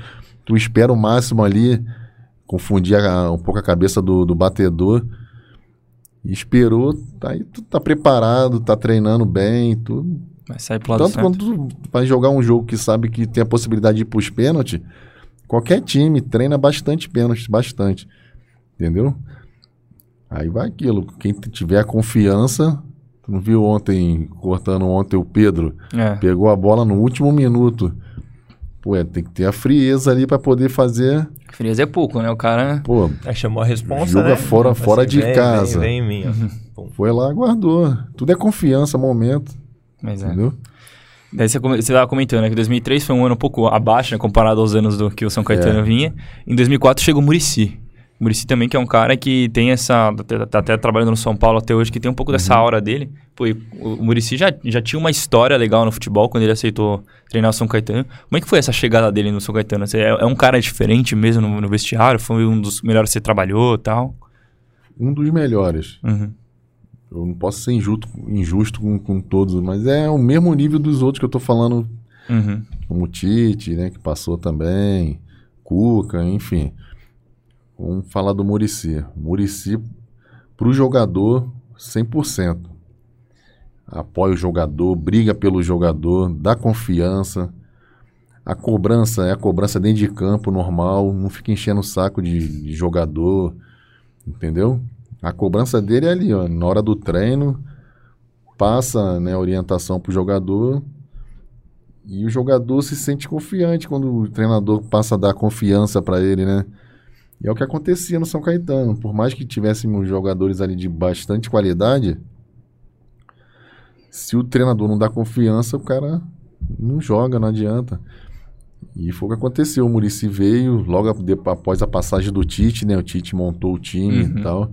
tu espera o máximo ali, confundir a- um pouco a cabeça do, do batedor. Esperou, tá aí, tu tá preparado, tá treinando bem, tudo. Vai sair pro lado Tanto quando tu vai jogar um jogo que sabe que tem a possibilidade de ir pros pênaltis, qualquer time treina bastante pênaltis, bastante. Entendeu? Aí vai aquilo. Quem tiver a confiança. Tu não viu ontem, cortando ontem o Pedro? É. Pegou a bola no último minuto. Pô, é, tem que ter a frieza ali pra poder fazer. Frieza é pouco, né? O cara. Pô, Aí chamou a responsa, Joga né? fora- Assim, fora de vem, casa. Vem, vem em mim, ó. Pum. foi lá, guardou. Tudo é confiança, momento. Mas é. Daí você, come- você tava comentando, né? Que 2003 foi um ano um pouco abaixo, né? Comparado aos anos do que o São Caetano É. vinha. Em 2004 chegou o Murici. Murici também, que é um cara que tem essa... Tá, tá até trabalhando no São Paulo até hoje, que tem um pouco dessa Uhum. aura dele. Pô, o, Murici já, já tinha uma história legal no futebol quando ele aceitou treinar o São Caetano. Como é que foi essa chegada dele no São Caetano? Você é, é um cara diferente mesmo no, no vestiário? Foi um dos melhores que você trabalhou e tal? Um dos melhores. Uhum. Eu não posso ser injusto, injusto com, com todos, mas é o mesmo nível dos outros que eu tô falando, Uhum. como o Tite, né, que passou também, Cuca, enfim. Vamos falar do Murici. Murici, pro jogador, 100%. Apoia o jogador, briga pelo jogador, dá confiança. A cobrança é a cobrança dentro de campo, normal, não fica enchendo o saco de, de jogador, entendeu? A cobrança dele é ali, ó, na hora do treino, passa né, a orientação pro jogador e o jogador se sente confiante quando o treinador passa a dar confiança para ele, né? E é o que acontecia no São Caetano. Por mais que tivéssemos jogadores ali de bastante qualidade, se o treinador não dá confiança, o cara não joga, não adianta. E foi o que aconteceu. O Murici veio logo após a passagem do Tite, né? O Tite montou o time Uhum. e tal.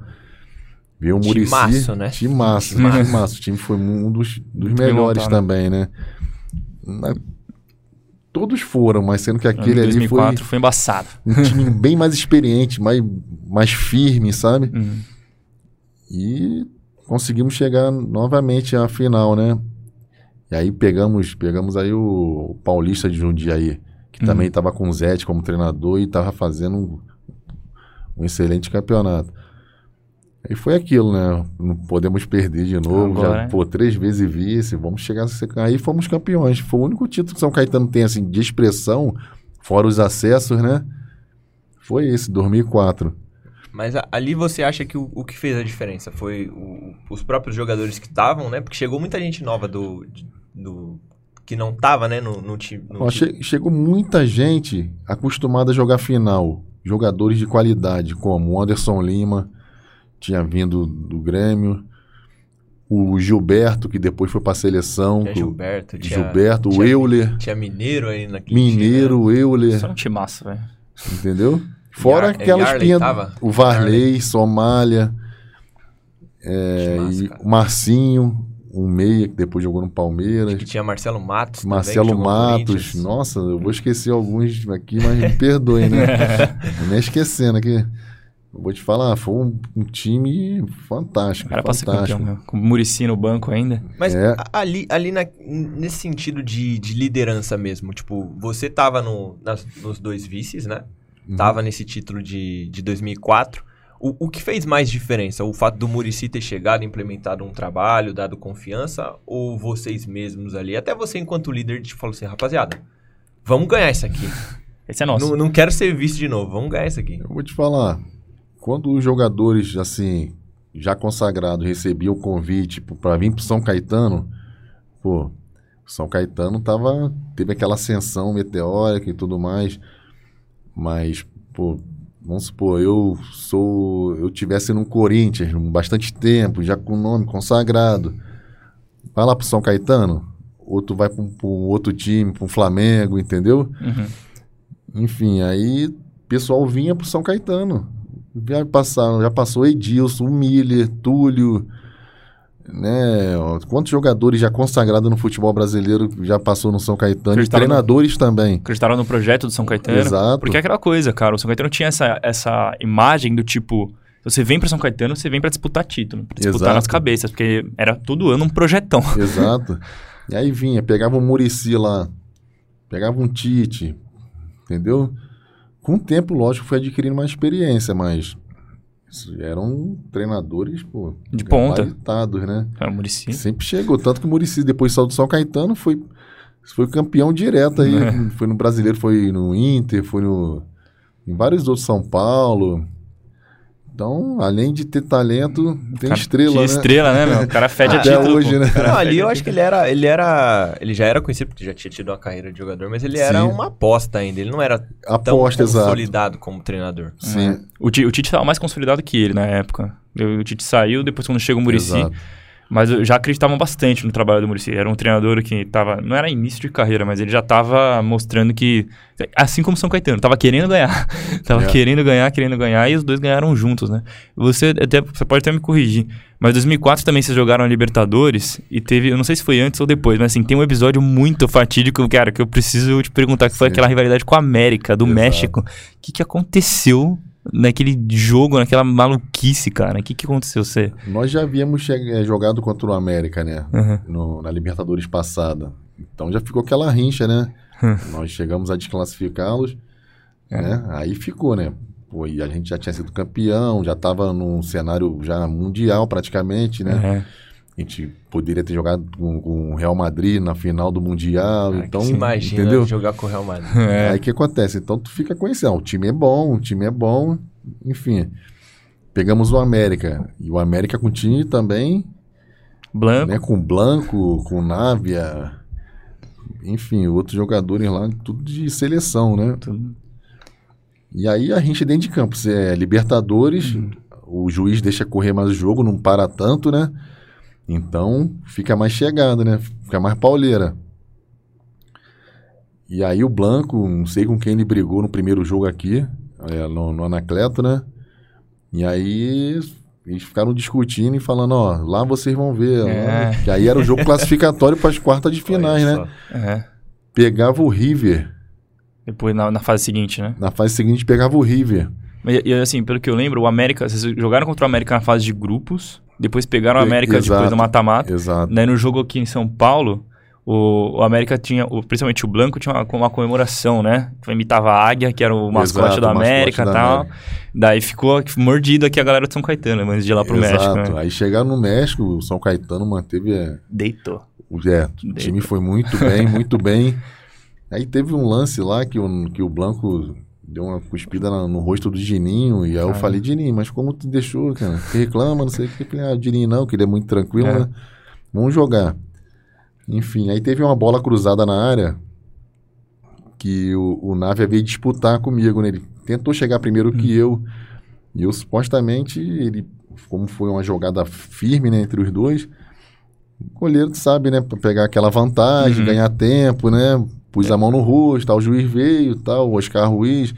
Veio o Murici. Timaço, né? Timaço, Timaço. timaço. O time foi um dos, dos melhores também, né? Na- Todos foram, mas sendo que aquele ali foi 2004 foi embaçado. um time bem mais experiente, mais, mais firme, sabe? Uhum. E conseguimos chegar novamente à final, né? E aí pegamos, pegamos aí o, Paulista de Jundiaí, que Uhum. também estava com o Zete como treinador e estava fazendo um, um excelente campeonato. Aí foi aquilo, né? Não podemos perder de novo. Agora, Já, pô, três vezes vice, vamos chegar a ser. Aí fomos campeões. Foi o único título que São Caetano tem, assim, de expressão, fora os acessos, né? Foi esse, 2004. Mas a- ali você acha que o, o que fez a diferença foi o- os próprios jogadores que estavam, né? Porque chegou muita gente nova do, do que não tava, né, no, no time. no che- chegou muita gente acostumada a jogar final. Jogadores de qualidade, como o Anderson Lima, tinha vindo do Grêmio. O Gilberto, que depois foi para a seleção. Tinha o- Gilberto, tinha, Gilberto, o tinha- Euler, Tinha Mineiro aí naquele Mineiro, o Euler, Isso é um timaço, velho. entendeu? Fora Yar- aquela Yarley espinha. tava? O Varley, Somália, é, e cara. o Marcinho, um meia que depois jogou no Palmeiras. Que tinha Marcelo Matos também, Marcelo no Matos, nossa, eu vou esquecer alguns aqui, mas me perdoem, né? Não é esquecendo aqui. Eu vou te falar, foi um, um time fantástico. Era pra ser campeão, fantástico. meu. Com o Murici no banco ainda. Mas É. ali, ali na- nesse sentido de, de liderança mesmo, tipo, você tava no, nas- nos dois vices, né? Uhum. Tava nesse título de, de 2004. O, o que fez mais diferença? O fato do Murici ter chegado, implementado um trabalho, dado confiança? Ou vocês mesmos ali? Até você, enquanto líder, te falou assim, rapaziada, vamos ganhar isso aqui. Esse é nosso. Não, não quero ser vice de novo, vamos ganhar isso aqui. Eu vou te falar, quando os jogadores, assim, já consagrados, recebiam o convite para vir pro São Caetano, pô, São Caetano tava, teve aquela ascensão meteórica e tudo mais, mas, pô, vamos supor, eu sou, eu tivesse no Corinthians bastante tempo, já com nome consagrado, vai lá pro São Caetano, ou tu vai para um, um outro time, para um Flamengo, entendeu? Uhum. Enfim, aí o pessoal vinha pro São Caetano. Já, passaram, já passou Edilson, o Miller, Túlio, né? Quantos jogadores já consagrados no futebol brasileiro já passou no São Caetano? E Acreditaram no- treinadores também. Acreditaram no projeto do São Caetano. Exato. Porque é aquela coisa, cara. O São Caetano tinha essa, essa imagem do tipo. Você vem pra São Caetano, você vem pra disputar título. Pra disputar Exato. nas cabeças. Porque era todo ano um projetão. Exato. e aí vinha, pegava o Murici lá, pegava um Tite, entendeu? Com o tempo, lógico, foi adquirindo mais experiência, mas eram treinadores, pô, De ponta. né? Era o Murici. Sempre chegou. Tanto que o Murici, depois saiu do São Caetano, foi, foi campeão direto aí. É. Foi no Brasileiro, foi no Inter, foi no, em vários outros São Paulo. Então, além de ter talento, tem Cara, estrela, tinha né? estrela, né, meu? O cara fede a Até título. hoje, pô. né? O Não, ali eu a acho que ele era, ele era. Ele já era conhecido, porque já tinha tido uma carreira de jogador, mas ele era Sim. uma aposta ainda. Ele não era tão Aposta, exato. consolidado como treinador. Sim, O, Ti- o Tite estava mais consolidado que ele na época. O Tite saiu, depois quando chega o Murici. Mas eu já acreditavam bastante no trabalho do Murici. Era um treinador que tava. Não era início de carreira, mas ele já estava mostrando que. Assim como São Caetano, tava querendo ganhar. tava É. querendo ganhar, querendo ganhar, e os dois ganharam juntos, né? Você, até, você pode até me corrigir. Mas 2004 também vocês jogaram a Libertadores e teve. Eu não sei se foi antes ou depois, mas assim, tem um episódio muito fatídico, cara, que eu preciso te perguntar, que foi Sim. aquela rivalidade com a América, do Exato. México. O que, que aconteceu naquele jogo, naquela maluquice, cara? O que, que aconteceu? Você. Nós já havíamos eh, jogado contra o América, né? Uhum. No- na Libertadores passada. Então já ficou aquela rincha, né? Nós chegamos a desclassificá-los, É. né? Aí ficou, né? Pô, e a gente já tinha sido campeão, já estava num cenário já mundial praticamente, né? É. A gente poderia ter jogado com, com o Real Madrid na final do Mundial, Cara, então, imagina entendeu? jogar com o Real Madrid. É. Aí o que acontece? Então tu fica conhecendo, o time é bom, o time é bom, enfim. Pegamos o América, e o América com time também, Blanco. né, com Blanco, com Návia, enfim, outros jogadores lá, tudo de seleção, né? Tudo. E aí a gente dentro de campo, se é Libertadores, Uhum. o juiz deixa correr mais o jogo, não para tanto, né? Então fica mais chegado, né? Fica mais pauleira. E aí o Blanco, não sei com quem ele brigou no primeiro jogo aqui, é, no, no Anacleto, né? E aí eles ficaram discutindo e falando, ó, lá vocês vão ver. É. Que aí era o jogo classificatório para as quartas de finais, né? É. Pegava o River. Depois na, na fase seguinte, né? Na fase seguinte pegava o River. E, e, assim, pelo que eu lembro, o América, vocês jogaram contra o América na fase de grupos, depois pegaram o América depois exato. do mata-mata. Exato. Daí no jogo aqui em São Paulo, o, o América tinha, o- principalmente o Blanco, tinha uma, uma comemoração, né? Que imitava a águia, que era o mascote Exato, da América e tal. América. Daí ficou mordido aqui a galera de São Caetano, mas de ir lá pro Exato. México, né? Aí chegaram no México, o São Caetano manteve. É, Deitou. é, o time foi muito bem, muito bem. Aí teve um lance lá que o, que o Blanco deu uma cuspida na- no rosto do Dininho. E aí eu Ah. falei, Dininho, mas como tu deixou, cara? Você reclama, não sei o que. Ah, Dininho não, que ele é muito tranquilo, É. né? Vamos jogar. Enfim, aí teve uma bola cruzada na área que o, o Navia veio disputar comigo, né? Ele tentou chegar primeiro que eu. E eu supostamente, ele, como foi uma jogada firme né, entre os dois, o goleiro sabe, né? Pra pegar aquela vantagem, Uhum. ganhar tempo, né? Pus a mão no rosto, tal, o juiz veio, tal, o Oscar Ruiz.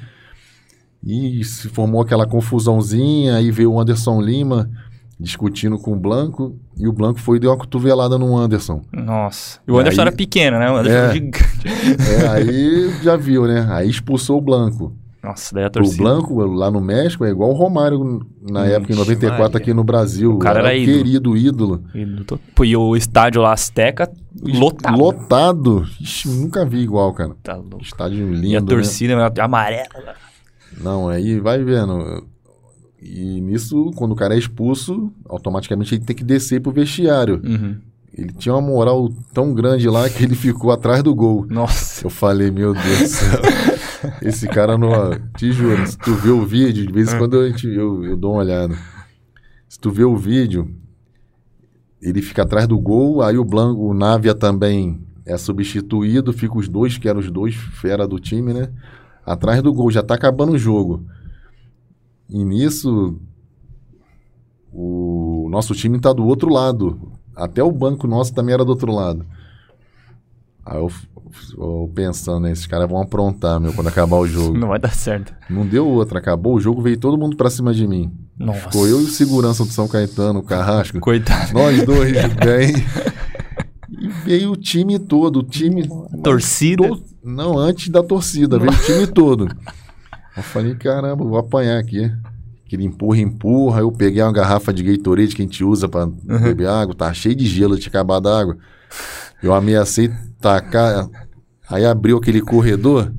E se formou aquela confusãozinha, aí veio o Anderson Lima discutindo com o Blanco, e o Blanco foi e deu uma cotovelada no Anderson. Nossa. E o Anderson aí- era pequeno, né? O Anderson É. era gigante. É, aí já viu, né? Aí expulsou o Blanco. Nossa, daí a O torcida. Blanco, lá no México, é igual o Romário na Ixi, época, em 94, Maria. aqui no Brasil. O cara era ídolo. querido ídolo. E, to- Pô, e o estádio lá, Azteca, lotado. Lotado. Ixi, nunca vi igual, cara. Tá louco. Estádio lindo, E a né? torcida amarela. Não, aí vai vendo. E nisso, quando o cara é expulso, automaticamente ele tem que descer pro vestiário. Uhum. Ele tinha uma moral tão grande lá que ele ficou atrás do gol. Nossa. Eu falei, meu Deus do céu. Esse cara não. Te juro, se tu vê o vídeo, de vez em quando eu, eu, eu dou uma olhada. Se tu vê o vídeo, ele fica atrás do gol, aí o Blanco, o Návia também é substituído, fica os dois, que eram os dois fera do time, né? Atrás do gol, já tá acabando o jogo. E nisso, o nosso time tá do outro lado. Até o banco nosso também era do outro lado. Aí eu, eu pensando, né, esses caras vão aprontar, meu, quando acabar o jogo. Não vai dar certo. Não deu outra, acabou o jogo, veio todo mundo pra cima de mim. Nossa. Ficou eu e o segurança do São Caetano, o Carrasco. Coitado. Nós dois bem. E veio o time todo, o time. Torcida. To- Não, antes da torcida, veio o time todo. Eu falei, caramba, vou apanhar aqui. Aquele empurra, empurra. Eu peguei uma garrafa de Gatorade que a gente usa pra beber água, tá cheio de gelo, tinha acabado a água. Eu ameacei tacar, aí abriu aquele corredor.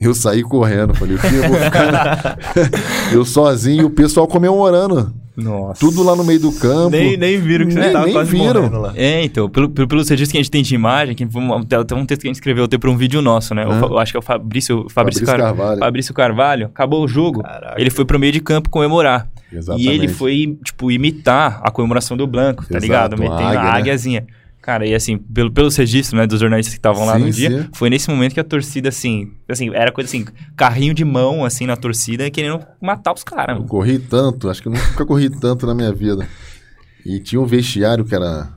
Eu saí correndo, falei, o que eu vou ficar. eu sozinho e o pessoal comemorando. Nossa. Tudo lá no meio do campo. Nem, nem viram que você Nem- tava nem quase viram. morrendo lá. É, então, pelo, pelo, pelos registros que a gente tem de imagem, que foi um, tem um texto que a gente escreveu até para um vídeo nosso, né? O eu acho que é o Fabrício, Fabrício, Fabrício Car- Carvalho. Fabrício Carvalho. Acabou o jogo. Caraca. Ele foi pro meio de campo comemorar. E ele foi, tipo, imitar a comemoração do Blanco, tá Exato, ligado? Metendo a, águia, né? Cara, e assim, pelo, pelos registros, né, dos jornalistas que estavam lá Sim, no dia, sim. foi nesse momento que a torcida, assim, assim, era coisa assim, carrinho de mão, assim, na torcida, querendo matar os caras. Eu corri tanto, acho que eu nunca corri tanto na minha vida. E tinha um vestiário que era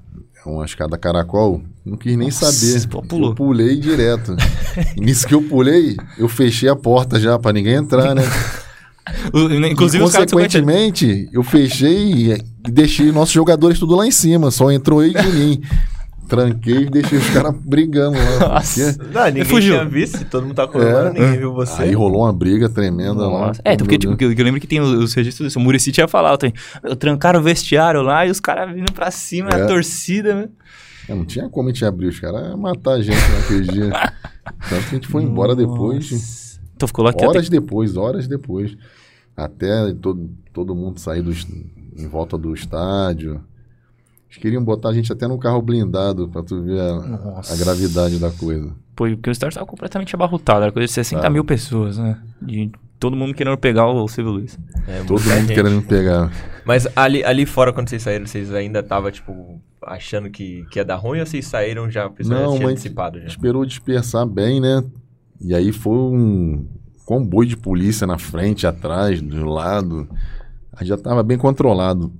uma escada caracol, não quis nem Nossa, saber. pô, pulou. Eu pulei direto. e nisso que eu pulei, eu fechei a porta já pra ninguém entrar, né? Inclusive, e, consequentemente, eu fechei e, deixei nossos jogadores tudo lá em cima, só entrou ele e mim. Tranquei e deixei os caras brigando lá. Nossa. porque- Não, ninguém fugiu. tinha visto, todo mundo tá comemorando, É. ninguém viu você. Aí rolou uma briga tremenda lá. Nossa. É, então, porque, tipo, eu, lembro que tem os, os registros disso. O Murici tinha falado também. Eu trancaram o vestiário lá e os caras vindo pra cima, É. a torcida, né? É, não tinha como a gente abrir, os caras iam matar a gente naquele dia. Tanto que a gente foi embora depois, Nossa. Então ficou lá horas depois, horas depois. Até todo, todo mundo sair do, em volta do estádio. Eles queriam botar a gente até num carro blindado pra tu ver a, a gravidade da coisa. Pô, porque o estádio tava completamente abarrotado. Era coisa de 60 Tava. mil pessoas, né? E todo mundo querendo pegar o Silvio Luiz. É, Todo mundo gente. querendo pegar. Mas ali, ali fora, quando vocês saíram, vocês ainda estavam, tipo, achando que, que ia dar ruim ou vocês saíram já, o pessoal Não, já tinha mas- dissipado já? Esperou dispersar bem, né? E aí foi um comboio de polícia na frente, atrás, do lado. Aí já tava bem controlado.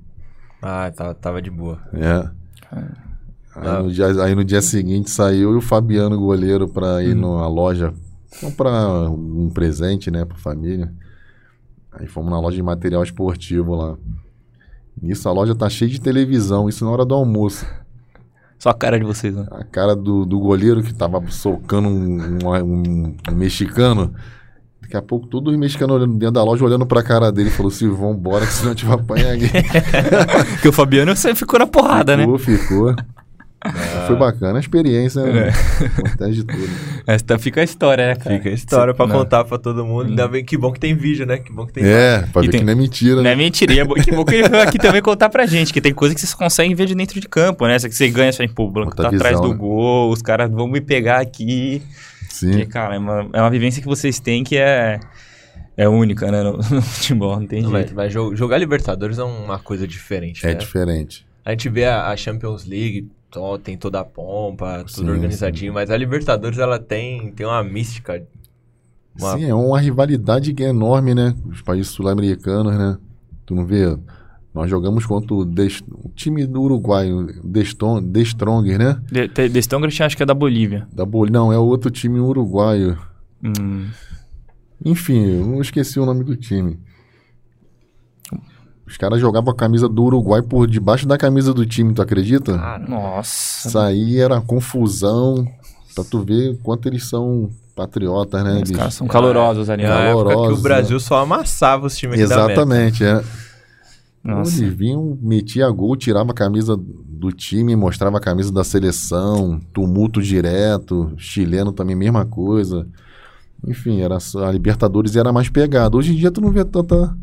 Ah, tava, tava de boa. É. Aí, Ah. no dia, aí no dia seguinte saiu e o Fabiano, goleiro, pra ir numa loja comprar um presente, né, pra família. Aí fomos na loja de material esportivo lá. Nisso a loja tá cheia de televisão, isso na hora do almoço. Só a cara de vocês, né? A cara do, do goleiro que tava socando um, um- um- um mexicano. Daqui a pouco todos os mexicanos olhando dentro da loja, olhando pra cara dele. Falou assim, vambora que senão a gente vai apanhar aqui. Porque o Fabiano sempre ficou na porrada, né? ficou, ficou. Foi bacana a experiência, né? É. Acontece de tudo. Essa fica a história, né, cara? Fica a história pra Não. contar pra todo mundo. Ainda bem que bom que tem vídeo, né? Que bom que tem. É, pra E ver tem- que não é mentira, Não né? é mentira. E é que bom que ele veio aqui também contar pra gente, que tem coisa que vocês conseguem ver de dentro de campo, né? Essa que você ganha, você fala, pô, o Blanco Outra tá atrás visão, do né? gol, os caras vão me pegar aqui. Sim, Porque, cara, é uma, é uma vivência que vocês têm que é, é única, né? No, no futebol, não tem Não, jeito. Mas, mas jo- jogar Libertadores é uma coisa diferente, é né? diferente. A gente vê a, a Champions League, tó- tem toda a pompa, tudo Sim, organizadinho, mas a Libertadores ela tem, tem uma mística. Uma- Sim, é uma rivalidade é enorme, né? Os países sul-americanos, né? Tu não vê? Nós jogamos contra o, Des- o time do Uruguai, The Strongers, né? De, de, The Strongest acho que é da Bolívia. Da Bolívia. Não, é outro time uruguaio. Hum. Enfim, eu não esqueci o nome do time. Os caras jogavam a camisa do Uruguai por debaixo da camisa do time, tu acredita? Cara, Nossa. Isso aí era confusão. Pra tu ver quanto eles são patriotas, né? Os caras são calorosos ali, na né? época que o Calorosos, Brasil só amassava os times aqui da América. Exatamente, é. Nossa. Eles vinham, metia gol, tirava a camisa do time, mostrava a camisa da seleção, tumulto direto, chileno também, mesma coisa. Enfim, era só- a Libertadores era mais pegada. Hoje em dia tu não vê tanta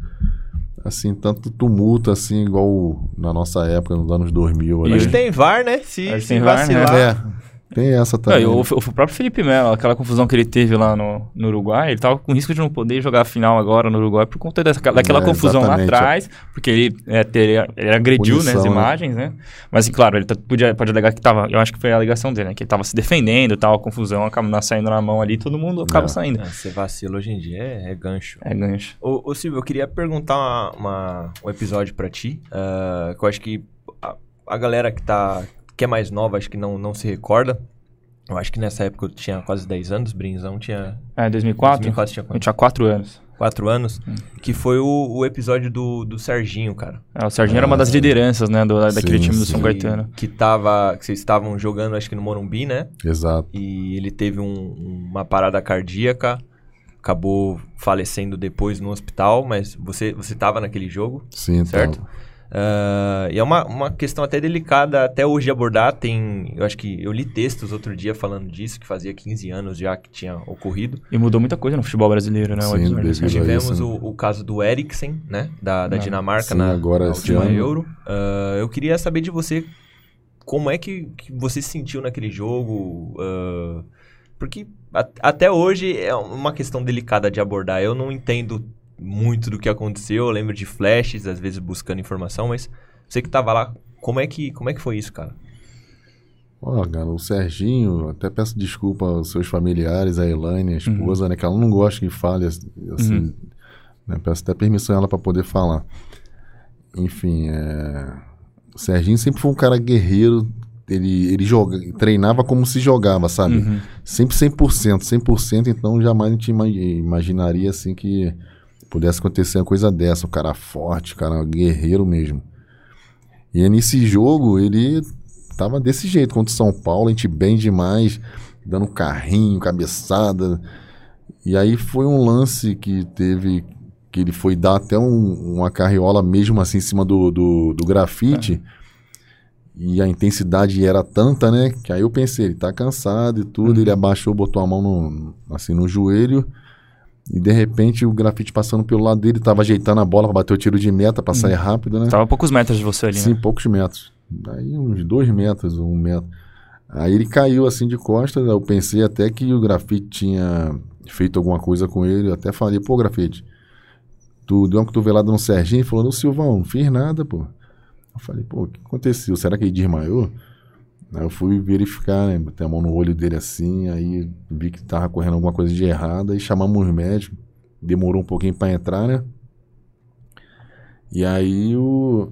assim, tanto tumulto assim igual na nossa época, nos anos 2000 ali. Hoje tem VAR, né? Se, se tem VAR, né? vacilar. É, tem essa Não, também. e o, o próprio Felipe Melo, aquela confusão que ele teve lá no, no Uruguai, ele tava com risco de não poder jogar a final agora no Uruguai por conta dessa, daquela É, confusão lá atrás, porque ele, é, teria- ele agrediu né, as Punição, né? imagens, né? Mas, assim, claro, ele tá- podia, pode alegar que tava, eu acho que foi a alegação dele, né? Que ele tava se defendendo, tal, a confusão acaba saindo na mão ali, todo mundo acaba É. saindo. Você vacila hoje em dia, é, é gancho. É gancho. Ô, ô Silvio, eu queria perguntar uma, uma- um episódio pra ti, ah, que eu acho que a, a galera que tá que é mais nova, acho que não, não se recorda. Eu acho que nessa época eu tinha quase 10 anos, Brinzão tinha... É, 2004? 2004 tinha Eu quanto? tinha 4 anos. 4 anos, que foi o, o episódio do, do Serginho, cara. É, o Serginho era uma das lideranças, né, do, daquele Sim, time do sim. São Caetano. Que, que tava, que vocês estavam jogando, acho que no Morumbi, né? Exato. E ele teve um- uma parada cardíaca, acabou falecendo depois no hospital, mas você, você tava naquele jogo, Sim, certo? então. Ah, e é uma, uma questão até delicada até hoje de abordar. Tem, eu acho que eu li textos outro dia falando disso, que fazia 15 anos já que tinha ocorrido. E mudou muita coisa no futebol brasileiro, né? o Sim, a Tivemos isso, o, o caso do Eriksen, né? Da, da Ah, Dinamarca sim, na, agora na última ano. Euro. Ah, eu queria saber de você como é que, que você se sentiu naquele jogo. ah, porque a- até hoje é uma questão delicada de abordar. Eu não entendo muito do que aconteceu, eu lembro de flashes, às vezes buscando informação, mas você que tava lá, como é que, como é que foi isso, cara? Ó, cara, o Serginho, até peço desculpa aos seus familiares, a Elaine, a esposa, né? Que ela não gosta que fale assim. Uhum. né, peço até permissão a ela para poder falar. Enfim, é, o Serginho sempre foi um cara guerreiro. Ele, ele joga, treinava como se jogava, sabe? Uhum. Sempre 100%, 100%. Então jamais a gente ima- imaginaria assim que pudesse acontecer uma coisa dessa. Um cara forte, um cara guerreiro mesmo. E nesse jogo, ele tava desse jeito contra o São Paulo, a gente bem demais, dando carrinho, cabeçada. E aí foi um lance que teve que ele foi dar até um- uma carriola mesmo assim em cima do, do, do grafite. E a intensidade era tanta, né? Que aí eu pensei, ele tá cansado e tudo. Ele abaixou, botou a mão no, assim no joelho. E de repente o grafite passando pelo lado dele, tava ajeitando a bola pra bater o tiro de meta, pra sair rápido, né? Tava a poucos metros de você ali, Sim, né? poucos metros. Daí uns dois metros, um metro. Aí ele caiu assim de costas. Eu pensei até que o grafite tinha feito alguma coisa com ele. Eu até falei, pô, grafite, tu deu uma cotovelada no Serginho? Ele falou, não, Silvão, não fiz nada, pô. Eu falei, pô, o que aconteceu? Será que ele desmaiou? Aí eu fui verificar, né? Botei a mão no olho dele assim, aí vi que tava correndo alguma coisa de errada, e chamamos os médicos. Demorou um pouquinho pra entrar, né? E aí o.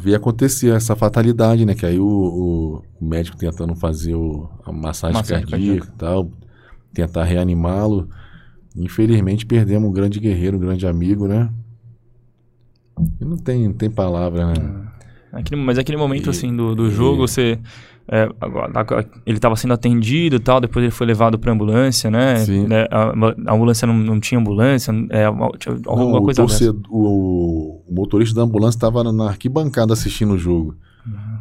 Veio acontecer essa fatalidade, né? Que aí o, o- o médico tentando fazer o, a massagem, Massagem cardíaca e tal, tentar reanimá-lo. Infelizmente perdemos um grande guerreiro, um grande amigo, né? E não tem, não tem palavra, né? Aquele- mas aquele momento, E- assim, do, do e- jogo, você... é, ele estava sendo atendido e tal, depois ele foi levado pra ambulância, né? Sim. Né, A, a ambulância não, não tinha ambulância, é, tinha alguma Não, o, coisa dessa. torcedor, o, o motorista da ambulância estava na, arquibancada assistindo o jogo.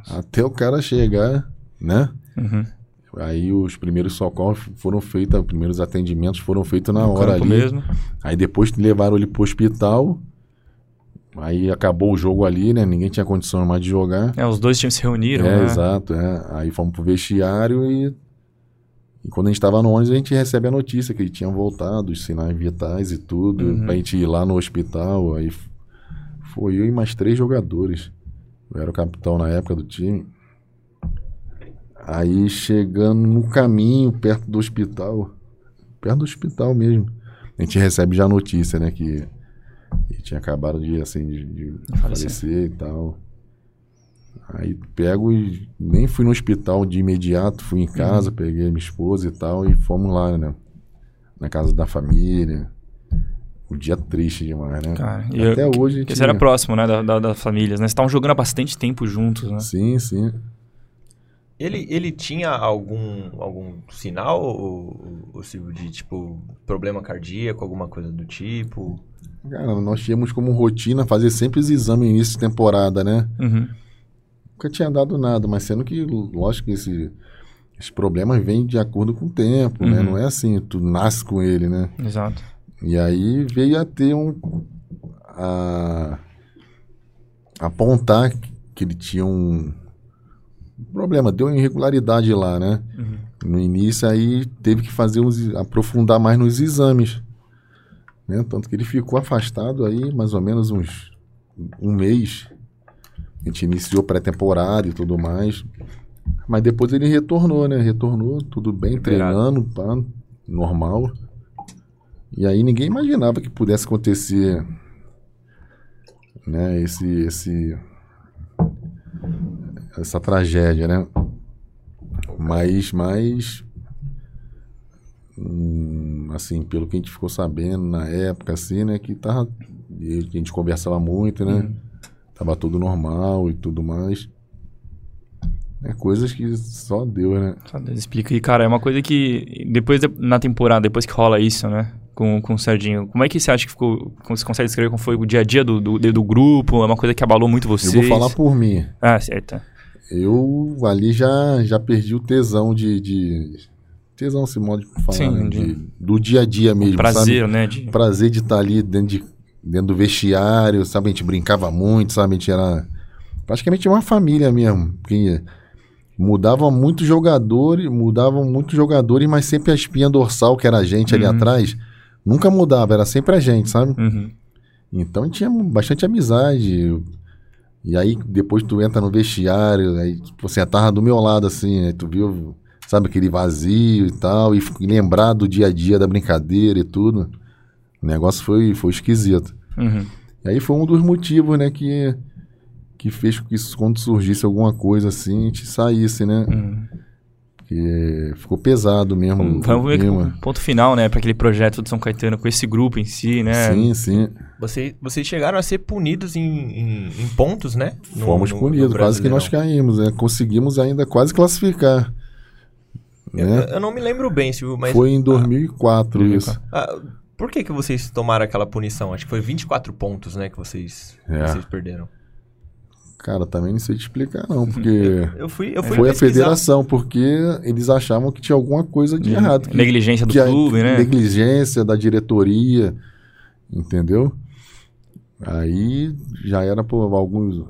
Até o cara chegar, né? Uhum. Aí os primeiros socorros foram feitos, os primeiros atendimentos foram feitos na No hora ali. mesmo. Aí depois levaram ele pro hospital. Aí acabou o jogo ali, né? Ninguém tinha condição mais de jogar. É, os dois times se reuniram, é, né? exato. É. Aí fomos pro vestiário e, e quando a gente tava no ônibus, a gente recebe a notícia que ele tinha voltado, os sinais vitais e tudo, Uhum. pra gente ir lá no hospital. Aí foi eu e mais três jogadores. Eu era o capitão na época do time. Aí chegando no caminho, perto do hospital, perto do hospital mesmo, a gente recebe já a notícia, né, que ele tinha acabado de, assim, de, de Falecer. e tal. Aí pego e nem fui no hospital de imediato, fui em casa, Uhum. peguei minha esposa e tal, e fomos lá, né, na casa da família. Um dia triste demais, né? Cara, e Até eu- hoje Porque você era próximo, né, da, da, das famílias, né? Vocês estavam jogando há bastante tempo juntos, né? Sim, sim. Ele, ele tinha algum, algum sinal, o, o Silvio, de tipo, problema cardíaco, alguma coisa do tipo? Cara, nós tínhamos como rotina fazer sempre os exames início de temporada, né? Uhum. Nunca tinha dado nada, mas sendo que, lógico que esse, esses problemas vêm de acordo com o tempo, né? Uhum. Não é assim, tu nasce com ele, né? Exato. E aí veio a ter um. a apontar que ele tinha um problema, deu uma irregularidade lá, né? Uhum. No início aí teve que fazer uns, aprofundar mais nos exames. Né? Tanto que ele ficou afastado aí mais ou menos uns um mês. A gente iniciou pré-temporada e tudo mais. Mas depois ele retornou, né? Retornou, tudo bem, Liberado. treinando, pá, normal. E aí ninguém imaginava que pudesse acontecer né, esse, esse, essa tragédia, né? Mas, mas hum, assim, pelo que a gente ficou sabendo na época, assim, né, que tava, a gente conversava muito, né? Uhum. Tava tudo normal e tudo mais. É coisas que só Deus, né? Só Deus explica. E, cara, é uma coisa que depois, de- na temporada, depois que rola isso, né? Com, com o Serginho, como é que você acha que ficou. Como você consegue descrever como foi o dia a dia do, do, do grupo? É uma coisa que abalou muito vocês? Eu vou falar por mim. Ah, certo. Eu ali já, já perdi o tesão de. de tesão, esse modo de falar, Sim, né? de- De- do dia a dia mesmo. Prazer, sabe? né? De... prazer de estar ali dentro, de, dentro do vestiário, sabe? A gente brincava muito, sabe? A gente era praticamente uma família mesmo. Porque mudavam muitos jogadores, mudavam muitos jogadores, mas sempre a espinha dorsal, que era a gente ali Uhum. atrás, nunca mudava, era sempre a gente, sabe? Uhum. Então tinha bastante amizade. E aí depois tu entra no vestiário, aí tipo, você tava do meu lado assim, aí tu viu, sabe, aquele vazio e tal, e lembrar do dia a dia da brincadeira e tudo. O negócio foi, foi esquisito. Uhum. E aí foi um dos motivos, né, que, que fez com que isso, quando surgisse alguma coisa assim, a gente saísse, né? Uhum. Porque ficou pesado mesmo. Foi que clima. um ponto final, né, para aquele projeto de São Caetano com esse grupo em si, né? Sim, sim. Você, vocês chegaram a ser punidos em, em, em pontos, né? No- Fomos no- no punidos, quase que nós caímos, né? Conseguimos ainda quase classificar. Eu, Né? eu não me lembro bem, Silvio, mas. Foi em 2004 isso. Ah, por que, que vocês tomaram aquela punição? Acho que foi 24 pontos, né? Que vocês, É. vocês perderam. Cara, também não sei te explicar não, porque Eu fui, eu fui foi a federação, porque eles achavam que tinha alguma coisa de errado. que- Negligência do que a- clube, né? Negligência da diretoria, entendeu? Aí já era por alguns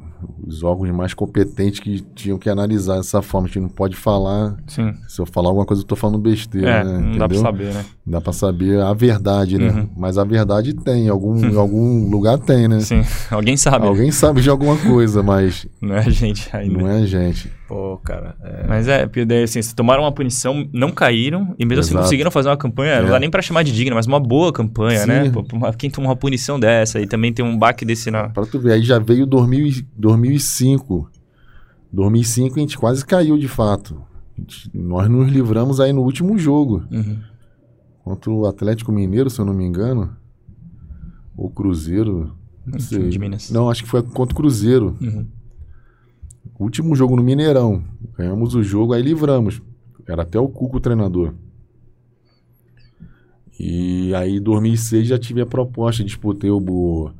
os órgãos mais competentes que tinham que analisar essa forma. A gente não pode falar, Sim. se eu falar alguma coisa eu tô falando besteira, É, né? não dá pra Entendeu? saber, né? Dá pra saber a verdade, né? Uhum. Mas a verdade tem, em algum, em algum lugar tem, né? Sim. Alguém sabe. Alguém sabe de alguma coisa, mas Não é a gente ainda. não é a gente. Pô, cara. é- Mas é, porque daí, assim, vocês tomaram uma punição, não caíram, e mesmo assim Exato. conseguiram fazer uma campanha, não É. dá nem pra chamar de digna, mas uma boa campanha, Sim. né? Pô, quem toma uma punição dessa e também tem um baque desse na. Pra tu ver, aí já veio 2000, e- 2005. 2005 a gente quase caiu de fato. Gente- nós nos livramos aí no último jogo. Uhum. Contra o Atlético Mineiro, se eu não me engano. Ou Cruzeiro. Não sei. de Minas. Não, acho que foi contra o Cruzeiro. Uhum. Último jogo no Mineirão. Ganhamos o jogo, aí livramos. Era até o Cuco o treinador. E aí, em 2006, já tive a proposta. Disputei o, o,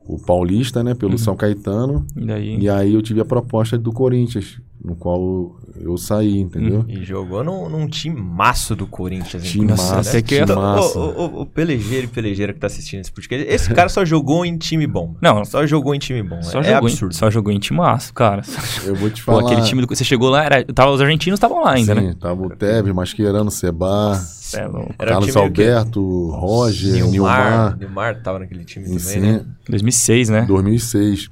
o Paulista, né? Pelo São Caetano. E. E aí eu tive a proposta do Corinthians, no qual eu saí, entendeu? E jogou num, num time maço do Corinthians. Time Nossa, né? até que Então, massa. o, o, o pelejeiro e pelejeira que tá assistindo esse podcast, esse cara só jogou em time bom. Não. Só jogou em time bom. Só, é jogou absurdo. Em, só jogou em timaço, cara. Eu vou te Pô, falar. aquele time do. Você chegou lá, era, tava, os argentinos estavam lá ainda, Sim, né? tava o Tevez, Mascherano, Seba, é louco. Era o Carlos time? Alberto, Roger, Nilmar. Nilmar. Nilmar tava naquele time E também, sim, né? 2006, né? 2006.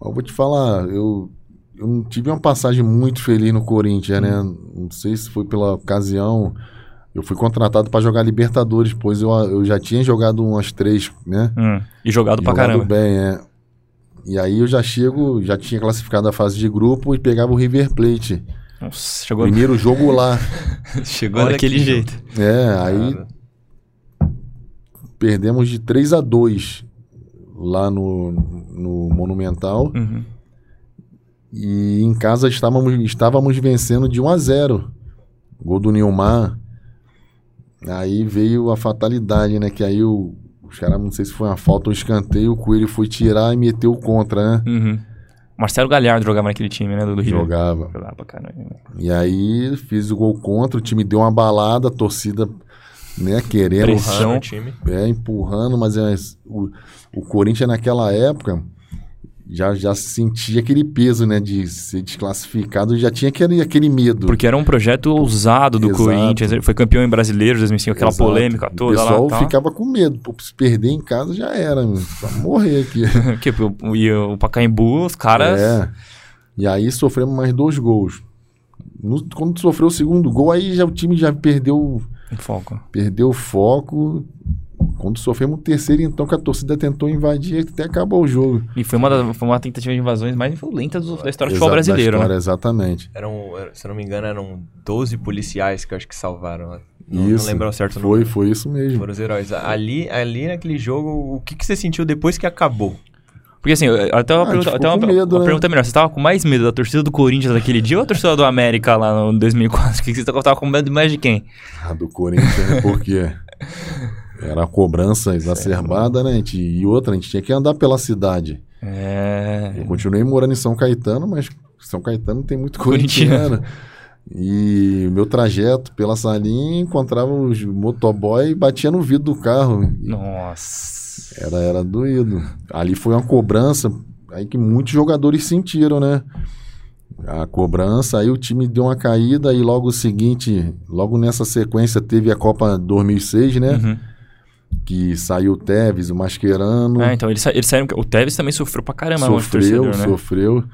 Mas eu vou te falar, eu, eu não tive uma passagem muito feliz no Corinthians, né? Não sei se foi pela ocasião. Eu fui contratado para jogar Libertadores, pois eu, eu já tinha jogado umas três, né? Hum, E jogado pra Jogado caramba. bem, é. E aí eu já chego, já tinha classificado a fase de grupo e pegava o River Plate. Nossa, chegou, Primeiro jogo lá. chegou Olha daquele que jeito. É, aí perdemos de 3 a 2 lá no, no Monumental. Uhum. E em casa estávamos, estávamos vencendo de 1 a 0. Gol do Nilmar. Aí veio a fatalidade, né? Que aí o, os caras, não sei se foi uma falta ou escanteio, o Coelho foi tirar e meteu contra, né? Uhum. Marcelo Galhardo jogava naquele time, né? Do, do River. Jogava. Jogava pra caramba. E aí fiz o gol contra, o time deu uma balada, a torcida, né, querendo, Pressão. empurrando o time. é, empurrando, mas é, o, o Corinthians naquela época já, já sentia aquele peso, né, de ser desclassificado, já tinha aquele, aquele medo. Porque era um projeto ousado do Exato. Corinthians. Ele foi campeão em brasileiro em 2005, aquela Exato. polêmica toda O pessoal lá. Tá. ficava com medo, pô, se perder em casa já era, morrer aqui. O, e o Pacaembu, os caras. É. E aí sofremos mais dois gols. No- quando sofreu o segundo gol, aí já, o time já perdeu Em foco. perdeu o foco. Quando sofremos o terceiro, então, que a torcida tentou invadir, até acabou o jogo. E foi uma, da- foi uma tentativa de invasões mais violentas do- da história do futebol da brasileiro, história, né? Exatamente. Eram, era- se eu não me engano, eram 12 policiais que eu acho que salvaram. Não, não isso. lembro ao certo Foi, número. foi isso mesmo. Foram os heróis. Ali, ali naquele jogo, o que, que você sentiu depois que acabou? Porque assim, eu- até uma, Ah, pergunta, até ficou uma, medo, uma né? pergunta melhor. Você tava com mais medo da torcida do Corinthians naquele dia ou a torcida do América lá no 2004? O que você tava com medo mais de quem? A do Corinthians, né? Porque era a cobrança exacerbada, né? Gente, e outra, a gente tinha que andar pela cidade. É. Eu continuei morando em São Caetano, mas São Caetano tem muito Corintiano. E meu trajeto pela salinha encontrava os motoboy e batia no vidro do carro. Nossa. Era, era doído. Ali foi uma cobrança aí que muitos jogadores sentiram, né? A cobrança, aí o time deu uma caída e logo o seguinte, logo nessa sequência teve a Copa 2006, né? Uhum. Que saiu o Tevez, o Mascherano. Ah, então eles, sa- eles saíram. O Tevez também sofreu pra caramba sofreu, torcedor, né? sofreu.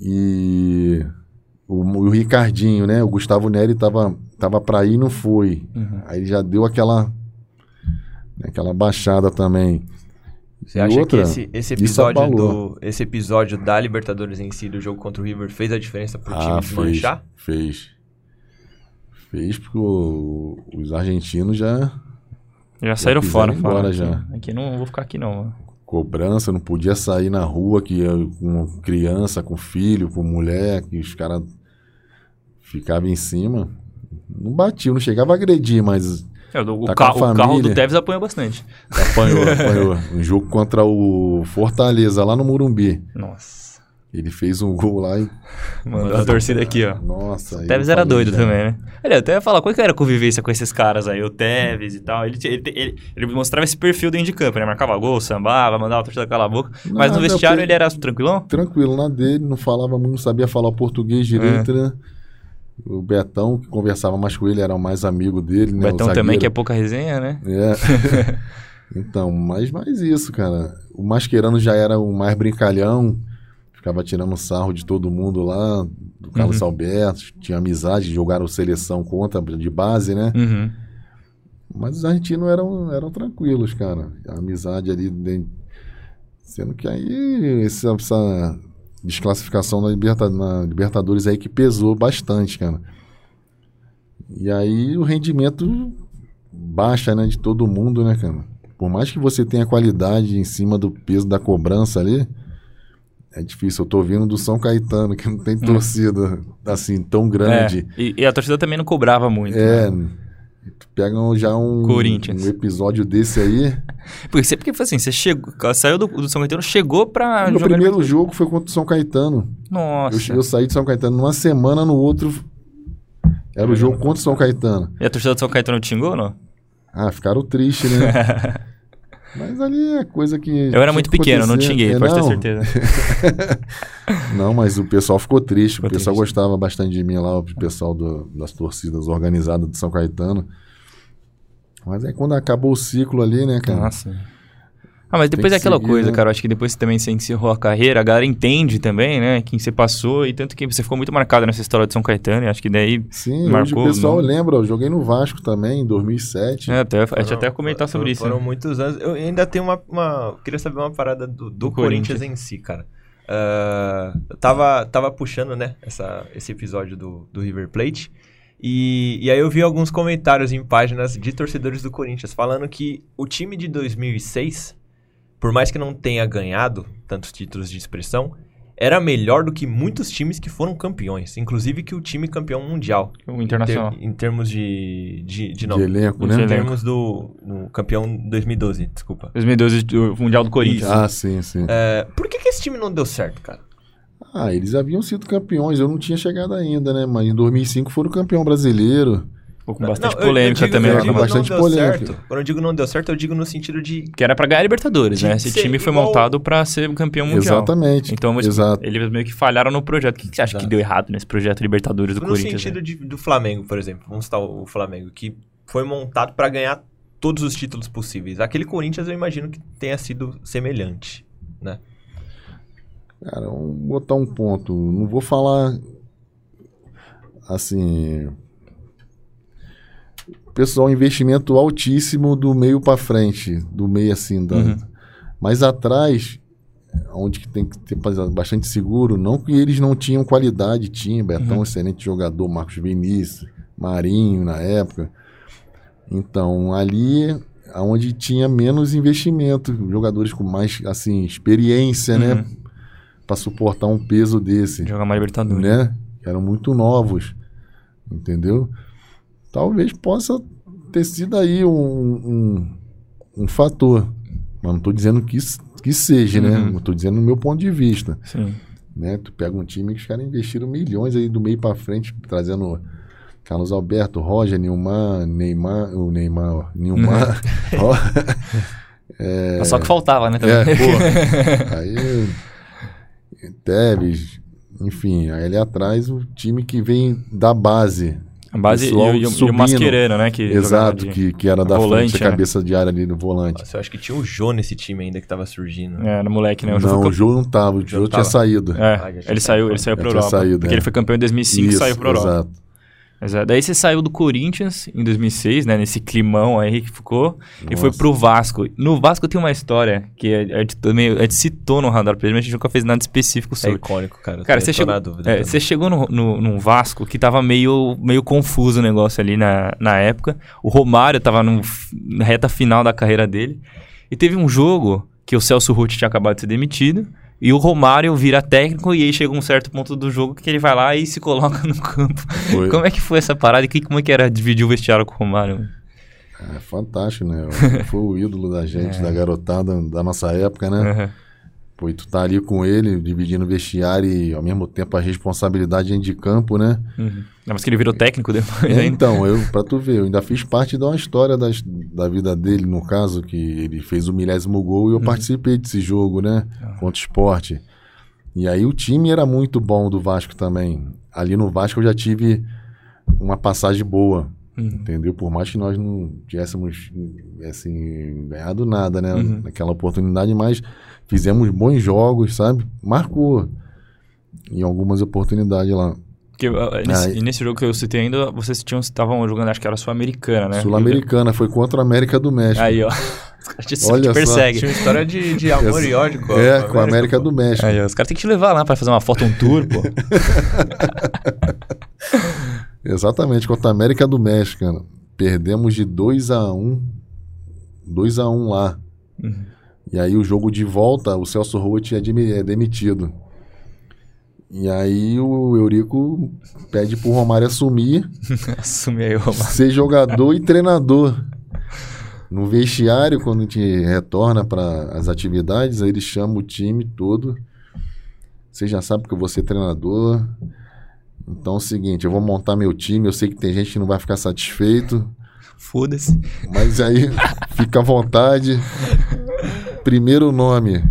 E o, o Ricardinho, né? O Gustavo Neri tava, tava pra ir e não foi. Uhum. Aí já deu aquela, né, aquela baixada também. Você E acha outra, que esse, esse episódio do esse episódio da Libertadores em si, do jogo contra o River, fez a diferença pro time Ah, desmanchar? Fez. Fez porque o- os argentinos já. Já saíram fora. embora falaram, já. Aqui, não vou ficar aqui, não. mano. Cobrança, não podia sair na rua que, com criança, com filho, com mulher, que os caras ficavam em cima. Não batiam, não chegava a agredir, mas É, o, o Tá ca- o carro do. Tevez apanhou bastante. apanhou, apanhou. Um jogo contra o Fortaleza, lá no Morumbi. Nossa. Ele fez um gol lá e. Mandou a torcida aqui, ó. Nossa. aí O Tevez eu era doido já- também, né? Ele até ia falar, qual que era a convivência com esses caras aí, o Tevez e tal. Ele, ele, ele, ele mostrava esse perfil dentro de campo, né? Marcava gol, sambava, mandava a torcida calar a boca. Mas no vestiário ele era tranquilão? Tranquilo na dele, não falava muito, não sabia falar o português direito, É. né? O Betão, que conversava mais com ele, era o mais amigo dele, O né? Betão o também, que é pouca resenha, né? É. então, mas mais isso, cara. O Mascherano já era o mais brincalhão, ficava tirando sarro de todo mundo lá, do Carlos Uhum. Alberto, tinha amizade, jogaram seleção contra de base, né? Uhum. Mas os argentinos eram, eram tranquilos, cara. A amizade ali. de- Sendo que aí essa, essa desclassificação na, Liberta- na Libertadores aí que pesou bastante, cara. E aí o rendimento baixa, né, de todo mundo, né, cara? Por mais que você tenha qualidade em cima do peso da cobrança ali, é difícil. Eu tô vindo do São Caetano, que não tem torcida assim tão grande. É, e, e a torcida também não cobrava muito. É, né? tu pega já um, um episódio desse aí. Porque você, porque foi assim, você chegou, saiu do, do São Caetano, chegou pra meu primeiro Libertadores. jogo foi contra o São Caetano. Nossa. Eu, eu saí de São Caetano numa semana, no outro era o jogo contra o São Caetano. E a torcida do São Caetano te xingou ou não? Ah, ficaram tristes, né? Mas ali é coisa que. Eu era muito que pequeno, não te xinguei, É, pode ter não, certeza. Não, mas o pessoal ficou triste. Ficou o pessoal triste. gostava bastante de mim lá, o pessoal do- das torcidas organizadas de São Caetano. Mas aí quando acabou o ciclo ali, né, cara? Nossa. Ah, mas depois é que aquela seguir, coisa, né? cara. eu Acho que depois que também você encerrou a carreira, a galera entende também, né? Quem você passou. E tanto que você ficou muito marcado nessa história de São Caetano. Acho que daí. Sim, Marcou, hoje o pessoal não? lembra. Eu joguei no Vasco também, em 2007. É, até, a gente Foram- até ia comentar foram- sobre isso. Foram né? muitos anos. Eu ainda tenho uma, uma- Queria saber uma parada do, do Do Corinthians. Corinthians. em si, cara. Eu tava, tava puxando, né, essa, esse episódio do, do River Plate. E, e aí eu vi alguns comentários em páginas de torcedores do Corinthians falando que o time de 2006, por mais que não tenha ganhado tantos títulos de expressão, era melhor do que muitos times que foram campeões. Inclusive que o time campeão mundial. O Internacional. Em, ter- em termos de, de, de, de não, elenco, em né? elenco. termos do no campeão 2012, desculpa. 2012, o Mundial do Corinthians. Ah, sim, sim. É, por que, que esse time não deu certo, cara? Ah, eles haviam sido campeões, eu não tinha chegado ainda, né? Mas em 2005 foram campeão brasileiro. Ficou com bastante Não, eu- polêmica eu digo, também. eu digo bastante não deu polêmica. certo. Quando eu digo não deu certo, eu digo no sentido de. Que era pra ganhar a Libertadores, né? Esse time foi igual- montado pra ser um campeão mundial. Exatamente. Então, mas Exato. eles meio que falharam no projeto. O que, que você acha Exato. que deu errado nesse projeto Libertadores do no Corinthians? sentido né? de- do Flamengo, por exemplo. Vamos citar o, o Flamengo, que foi montado pra ganhar todos os títulos possíveis. Aquele Corinthians eu imagino que tenha sido semelhante, né? Cara, vamos botar um ponto. Não vou falar assim. Pessoal, investimento altíssimo do meio pra frente, do meio assim, da, Uhum. mas atrás, onde que tem que ter bastante seguro, não que eles não tinham qualidade, tinha, Betão, Uhum. excelente jogador, Marcos Vinícius, Marinho na época. Então, ali onde tinha menos investimento, jogadores com mais assim experiência, né, Uhum. para suportar um peso desse, Jogar mais Libertadores. né? Eram muito novos, entendeu? Talvez possa ter sido aí um, um, um fator, mas não estou dizendo que, que seja, né? Uhum. Estou dizendo no meu ponto de vista, Sim. né? Tu pega um time que os caras investiram milhões aí do meio para frente, trazendo Carlos Alberto, Roger, Nilmar, Neymar, o Neymar, Nilmar, Mas Só que faltava, né? Também. é, pô. Aí. Tevez, enfim, aí ali atrás o time que vem da base. A base e, e o- e o subindo. Mascherano, né? Que Exato, de- que, que era da volante, frente, né? a cabeça de área ali no volante. Nossa, eu acho que tinha o Jô nesse time ainda que tava surgindo. É, no moleque, né? O não, o Jô não tava, o Jô não tinha tava. saído. É, Ah, ele saiu, ele saiu pra Europa. saído, porque é. ele foi campeão em 2005 e saiu pra Europa. Exato. Exato. Daí você saiu do Corinthians em 2006, né? Nesse climão aí que ficou. E foi Nossa. pro Vasco. No Vasco tem uma história que a gente, também, a gente citou no Radar Preto, mas a gente nunca fez nada específico É sobre. icônico, cara. Cara, você chegou, dúvida. é, você chegou no, no, num Vasco que tava meio, meio confuso o negócio ali na, na época. O Romário tava no, na reta final da carreira dele. E teve um jogo que o Celso Ruth tinha acabado de ser demitido. E o Romário vira técnico e aí chega um certo ponto do jogo que ele vai lá e se coloca no campo. Foi. Como é que foi essa parada? E como é que era dividir o vestiário com o Romário? É fantástico, né? Foi o ídolo da gente, É. da garotada da nossa época, né? Aham. Pô, e tu tá ali com ele, dividindo o vestiário e ao mesmo tempo a responsabilidade dentro de campo, né? Uhum. Não, Mas que ele virou técnico depois É, ainda. então, eu, pra tu ver, eu ainda fiz parte de uma história das- da vida dele, no caso, que ele fez o milésimo gol e eu Uhum. participei desse jogo, né? Ah. Contra o esporte. E aí o time era muito bom do Vasco também. Ali no Vasco eu já tive uma passagem boa, Uhum. entendeu? Por mais que nós não tivéssemos, assim, ganhado nada, né? Uhum. Naquela oportunidade, mas fizemos bons jogos, sabe? Marcou em algumas oportunidades lá. Porque, uh, nesse, Aí- e nesse jogo que eu citei ainda, vocês tinham estavam jogando, acho que era Sul-Americana, né? Sul-Americana, foi contra a América do México. Aí, ó. Os caras te, Olha te só. perseguem. Tinha uma história de, de amor e ódio com a, É, com a América pô. do México. Aí, ó, os caras têm que te levar lá pra fazer uma foto, um tour, pô. Exatamente, contra a América do México, cara. Perdemos de 2 a 1 2 a 1 lá. Uhum. E aí o jogo de volta, o Celso Roth é, demi- é demitido. E aí o Eurico pede pro Romário assumir, Assume aí, Romário. ser jogador e treinador. No vestiário, quando a gente retorna para as atividades, aí ele chama o time todo. Você já sabe que eu vou ser treinador. Então é o seguinte, eu vou montar meu time, eu sei que tem gente que não vai ficar satisfeito, Foda-se. mas aí fica à vontade. Primeiro nome.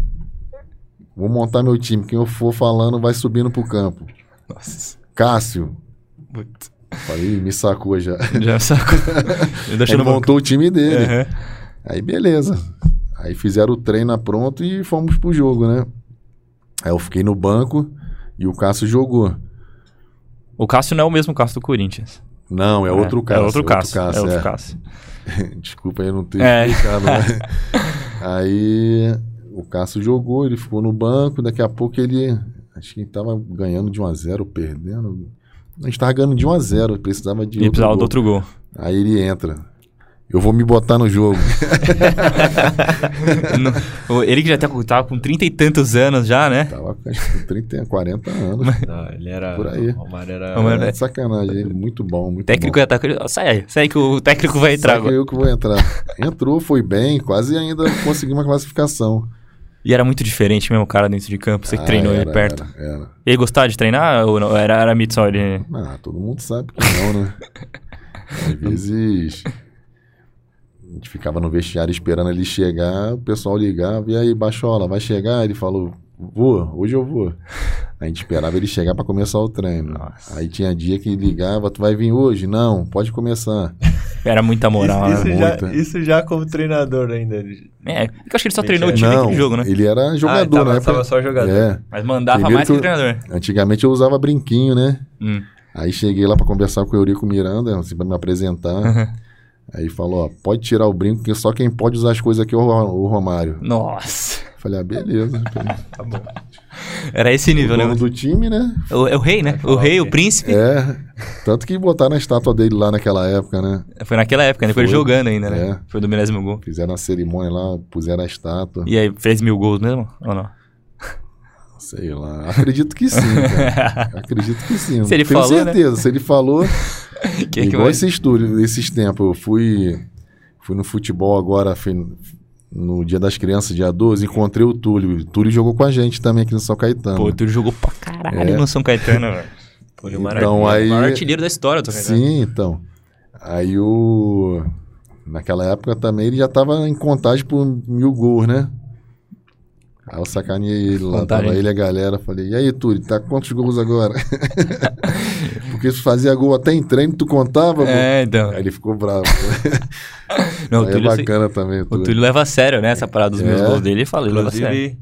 Vou montar meu time, quem eu for falando vai subindo pro campo. Nossa. Cássio. Putz. Falei, "Ih, me sacou já. Já sacou. Ele montou o time dele. Aham. Aí beleza. Aí fizeram o treino pronto e fomos pro jogo, né? Aí eu fiquei no banco e o Cássio jogou. O Cássio não é o mesmo Cássio do Corinthians. Não, é, outro Cássio. É outro Cássio. é outro é. Cássio. Desculpa aí não ter É. explicado, né? Aí o Cássio jogou, ele ficou no banco, daqui a pouco ele. Acho que ele tava ganhando de 1 a 0 perdendo. A gente tava ganhando de 1 a 0 precisava de E outro precisava gol. do outro gol. Aí ele entra. Eu vou me botar no jogo. No- ele que já tá, tava com trinta e tantos anos já, né? Tava que com 30, 40 anos. Não, ele era. Por aí. O Romário era. Romário- É de sacanagem, ele muito bom, muito técnico bom. ia estar. Sai aí, sai que o técnico vai entrar Só que eu que vou entrar. Entrou, foi bem, quase ainda consegui uma classificação. E era muito diferente mesmo o cara dentro de campo. Você que Ah, treinou ele era, perto. Era, era. Ele gostava de treinar ou não? Era, era ele. Ah, todo mundo sabe que não, né? Às vezes a gente ficava no vestiário esperando ele chegar, o pessoal ligava, e aí, Baixola, vai chegar? Ele falou, vou, hoje eu vou. A gente esperava ele chegar para começar o treino. Nossa. Aí tinha dia que ele ligava, tu vai vir hoje? Não, pode começar. Era muita moral, isso, né? isso já, Muita. isso já como treinador ainda. É, eu acho que ele só treinou o time não, naquele jogo, né? ele era jogador, ah, tava, né? tava só jogador. É, Mas mandava Primeiro mais que, que o eu- treinador. antigamente eu usava brinquinho, né? Hum. Aí cheguei lá pra conversar com o Eurico Miranda, assim, pra me apresentar. Aí falou, ó, pode tirar o brinco, que só quem pode usar as coisas aqui é o, Ro- o Romário. Nossa. Falei, ah, beleza. Tá bom. Era esse o nível, né? dono do time, né? O, é o rei, né? O rei, o príncipe. É, tanto que botaram a estátua dele lá naquela época, né? Foi naquela época, né? Foi ele Foi. jogando ainda, né? É. Foi do milésimo gol. Fizeram a cerimônia lá, puseram a estátua. E aí, fez mil gols mesmo? Ou não? Sei lá. Acredito que sim, cara. Acredito que sim. Se ele Tenho falou, né? certeza. Se ele falou, Que que igual vai... esse estúdio, esses tempos. Eu fui, fui no futebol agora, fui no Dia das Crianças, dia 12, encontrei o Túlio. O Túlio jogou com a gente também aqui no São Caetano. Pô, tu jogou pra caralho É. no São Caetano, velho. Pô, ele é o maior, Então, artilheiro- aí- o maior artilheiro da história Caetano. Sim, então. Aí o. Naquela época também ele já tava em contagem por mil gols, né? Aí eu sacaneei ele lá, Contagem. tava ele e a galera. Falei, e aí, Túlio, tá com quantos gols agora? Porque se fazia gol até em treino, tu contava. É, então. Aí ele ficou bravo. Não, o aí é Túlio, bacana também, o Túlio. Túlio leva a sério, né? Essa parada dos meus É. gols dele. Ele fala, ele leva a sério. Inclusive,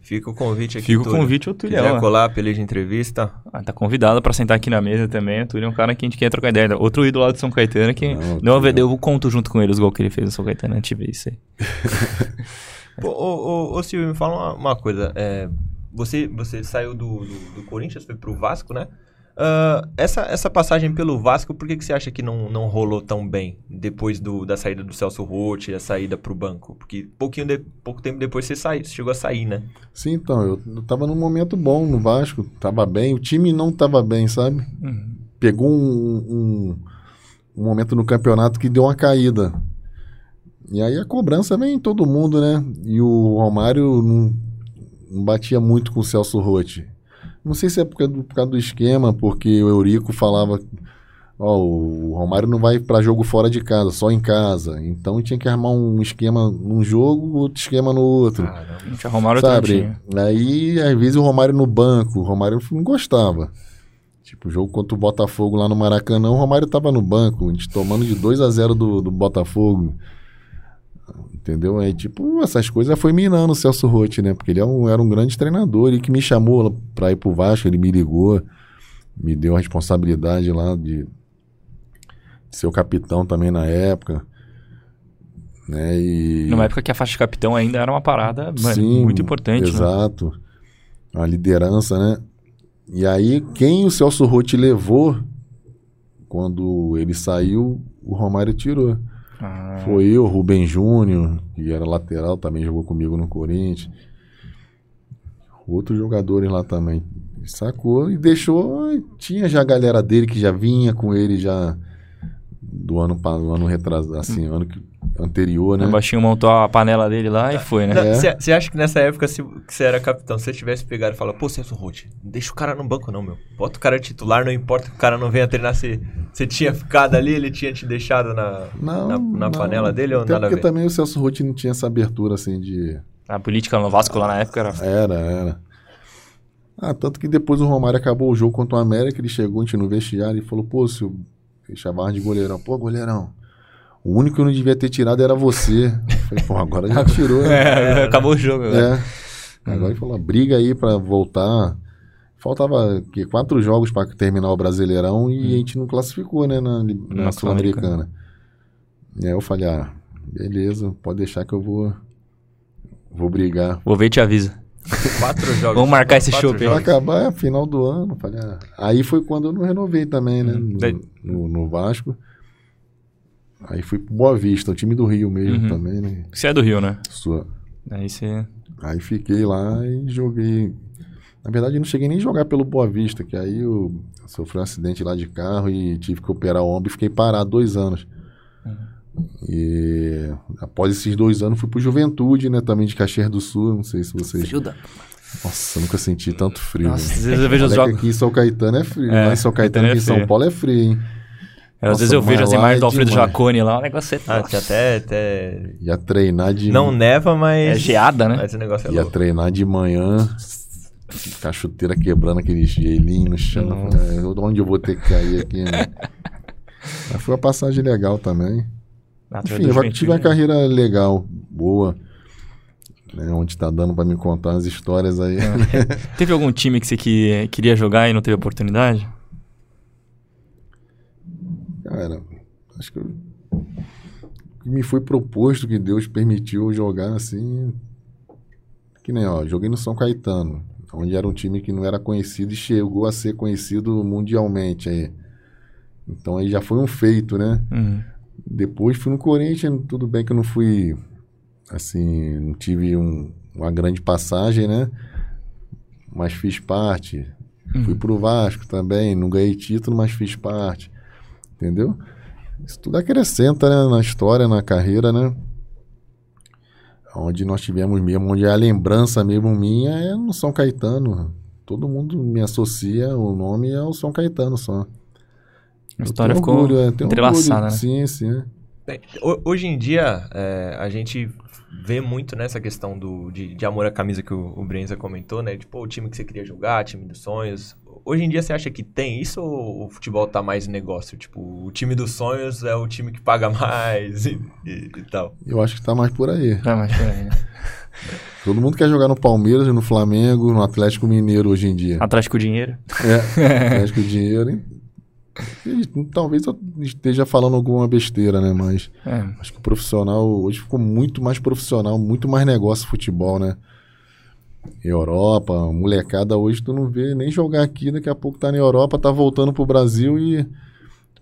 fica o convite aqui. Fica o Túlio. convite ao Tulhão, Quiser ó. colar, peleja entrevista. Ah, tá convidado pra sentar aqui na mesa também. O Túlio é um cara que a gente quer trocar ideia. Outro ídolo lá do São Caetano que Não, não, Túlio. eu conto junto com ele os gols que ele fez no São Caetano. A gente vê isso aí. Pô, ô, ô, ô, Silvio, me fala uma, uma coisa. É, você, você saiu do, do, do Corinthians, foi pro Vasco, né? Ah, essa, essa passagem pelo Vasco, por que, que você acha que não, não rolou tão bem depois do, da saída do Celso Roth e a saída pro banco? Porque pouquinho de, pouco tempo depois você, saiu, você chegou a sair, né? Sim, então, eu, eu tava num momento bom no Vasco, tava bem, o time não tava bem, sabe? Uhum. Pegou um, um, um momento no campeonato que deu uma caída. E aí a cobrança vem em todo mundo, né? E o Romário não, não batia muito com o Celso Rotti. Não sei se é por causa do, por causa do esquema, porque o Eurico falava, ó, o Romário não vai para jogo fora de casa, só em casa. Então tinha que armar um esquema num jogo, outro esquema no outro. Caramba. A gente arrumaram o Sabe? Aí, às vezes, o Romário no banco, o Romário não gostava. Tipo, o jogo contra o Botafogo lá no Maracanã, o Romário tava no banco, a gente tomando de 2 a 0 do, do Botafogo. Entendeu? Aí, tipo, essas coisas foi minando o Celso Rotti, né? Porque ele é um- era um grande treinador, ele que me chamou pra ir pro Vasco, ele me ligou, me deu a responsabilidade lá de ser o capitão também na época. Né? E... Numa época que a faixa de capitão ainda era uma parada mano, Sim, muito importante. né? Exato. A liderança, né? E aí, quem o Celso Rotti levou, quando ele saiu, o Romário tirou. Ah, Foi eu, Rubem Júnior, que era lateral, também jogou comigo no Corinthians. Outros jogadores lá também. Sacou e deixou. Tinha já a galera dele que já vinha com ele já do ano, pa- do ano retrasado, assim, ano que- anterior, né? O baixinho montou a panela dele lá e foi, né? É. Você acha que nessa época, se você era capitão, se você tivesse pegado e falado, pô, Celso Roth, não deixa o cara no banco não, meu. Bota o cara titular, não importa que o cara não venha treinar, você, você tinha ficado ali, ele tinha te deixado na, Não, na, na não. panela dele ou Até nada porque ver? também o Celso Rotti não tinha essa abertura assim de. A política no Vasco lá na época era. Era, era. Ah, tanto que depois o Romário acabou o jogo contra o América, ele chegou, a gente no vestiário e falou, pô, se ele chamava de goleirão, pô, goleirão, o único que eu não devia ter tirado era você. Falei, pô, agora já tirou, né? É, acabou o jogo. né? É. Agora ele falou, briga aí pra voltar. Faltava que, quatro jogos pra terminar o Brasileirão e a gente não classificou, né, na, na Na Sul-Americana. E aí eu falei, ah, beleza, pode deixar que eu vou, vou brigar. Vou ver e te avisa. Quatro jogos. Vamos marcar esse aí. Vai acabar é final do ano. Falei, ah. Aí foi quando eu não renovei também, né? No, Daí- no- no Vasco. Aí fui pro Boa Vista, o time do Rio mesmo Uhum. também, né? Você é do Rio, né? Sua. Aí você. Aí fiquei lá e joguei. Na verdade, eu não cheguei nem a jogar pelo Boa Vista, que aí eu sofri um acidente lá de carro e tive que operar o ombro e fiquei parado dois anos. E após esses dois anos fui pro Juventude, né? Também de Caxias do Sul. Não sei se vocês. Frio da- Nossa, eu nunca senti tanto frio. Nossa, né? às vezes eu vejo os jogos. aqui em São Caetano é frio. É, lá em São Caetano, Caetano é aqui em São. Paulo é frio, hein? Às Nossa, vezes eu vejo as imagens é do Alfredo demais. Jacone lá, o negócio é. Ah, que até, até... Ia treinar de Não neva, mas... É geada, né? Mas o negócio é Ia louco. treinar de manhã, com a chuteira quebrando aquele gelinho no chão. "Ah, onde eu vou ter que cair aqui? Né? Mas foi uma passagem legal também. Ah, Enfim, eu Juventude, tive uma né? carreira legal, boa. Né, onde tá dando pra me contar as histórias aí. Teve algum time que você que, queria jogar e não teve oportunidade? Cara, acho que eu- que me foi proposto, que Deus permitiu eu jogar assim. Que nem, ó, joguei no São Caetano, onde era um time que não era conhecido e chegou a ser conhecido mundialmente aí. Então aí já foi um feito, né? Uhum. Depois fui no Corinthians, tudo bem que eu não fui, assim, não tive um- uma grande passagem, né? Mas fiz parte. Fui pro Vasco também, não ganhei título, mas fiz parte. Entendeu? Isso tudo acrescenta, né? Na história, na carreira, né? Onde nós tivemos mesmo, onde a lembrança mesmo minha é no São Caetano. Todo mundo me associa, o nome é o São Caetano só. A história ficou orgulho, é, entrelaçada, orgulho, né? Sim, sim. Bem, ho- hoje em dia, é, a gente vê muito nessa questão do, de, de amor à camisa que o, o Brenza comentou, né? Tipo, o time que você queria jogar, time dos sonhos. Hoje em dia, você acha que tem isso ou o futebol tá mais negócio? Tipo, o time dos sonhos é o time que paga mais e, e- e tal. Eu acho que tá mais por aí. Ah, mas peraí, né? Todo mundo quer jogar no Palmeiras, no Flamengo, no Atlético Mineiro hoje em dia. Atlético Dinheiro. É, Atlético Dinheiro, hein? Talvez eu esteja falando alguma besteira, né? Mas É. acho que o profissional hoje ficou muito mais profissional, muito mais negócio futebol, né? Europa, molecada hoje tu não vê nem jogar aqui, daqui a pouco tá na Europa, tá voltando pro Brasil e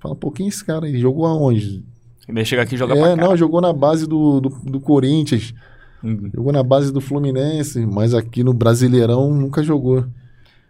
fala, pô, quem é esse cara aí? Jogou aonde? E daí chega aqui e joga é, não, jogou na base do, do, do Corinthians, Uhum. jogou na base do Fluminense, mas aqui no Brasileirão nunca jogou.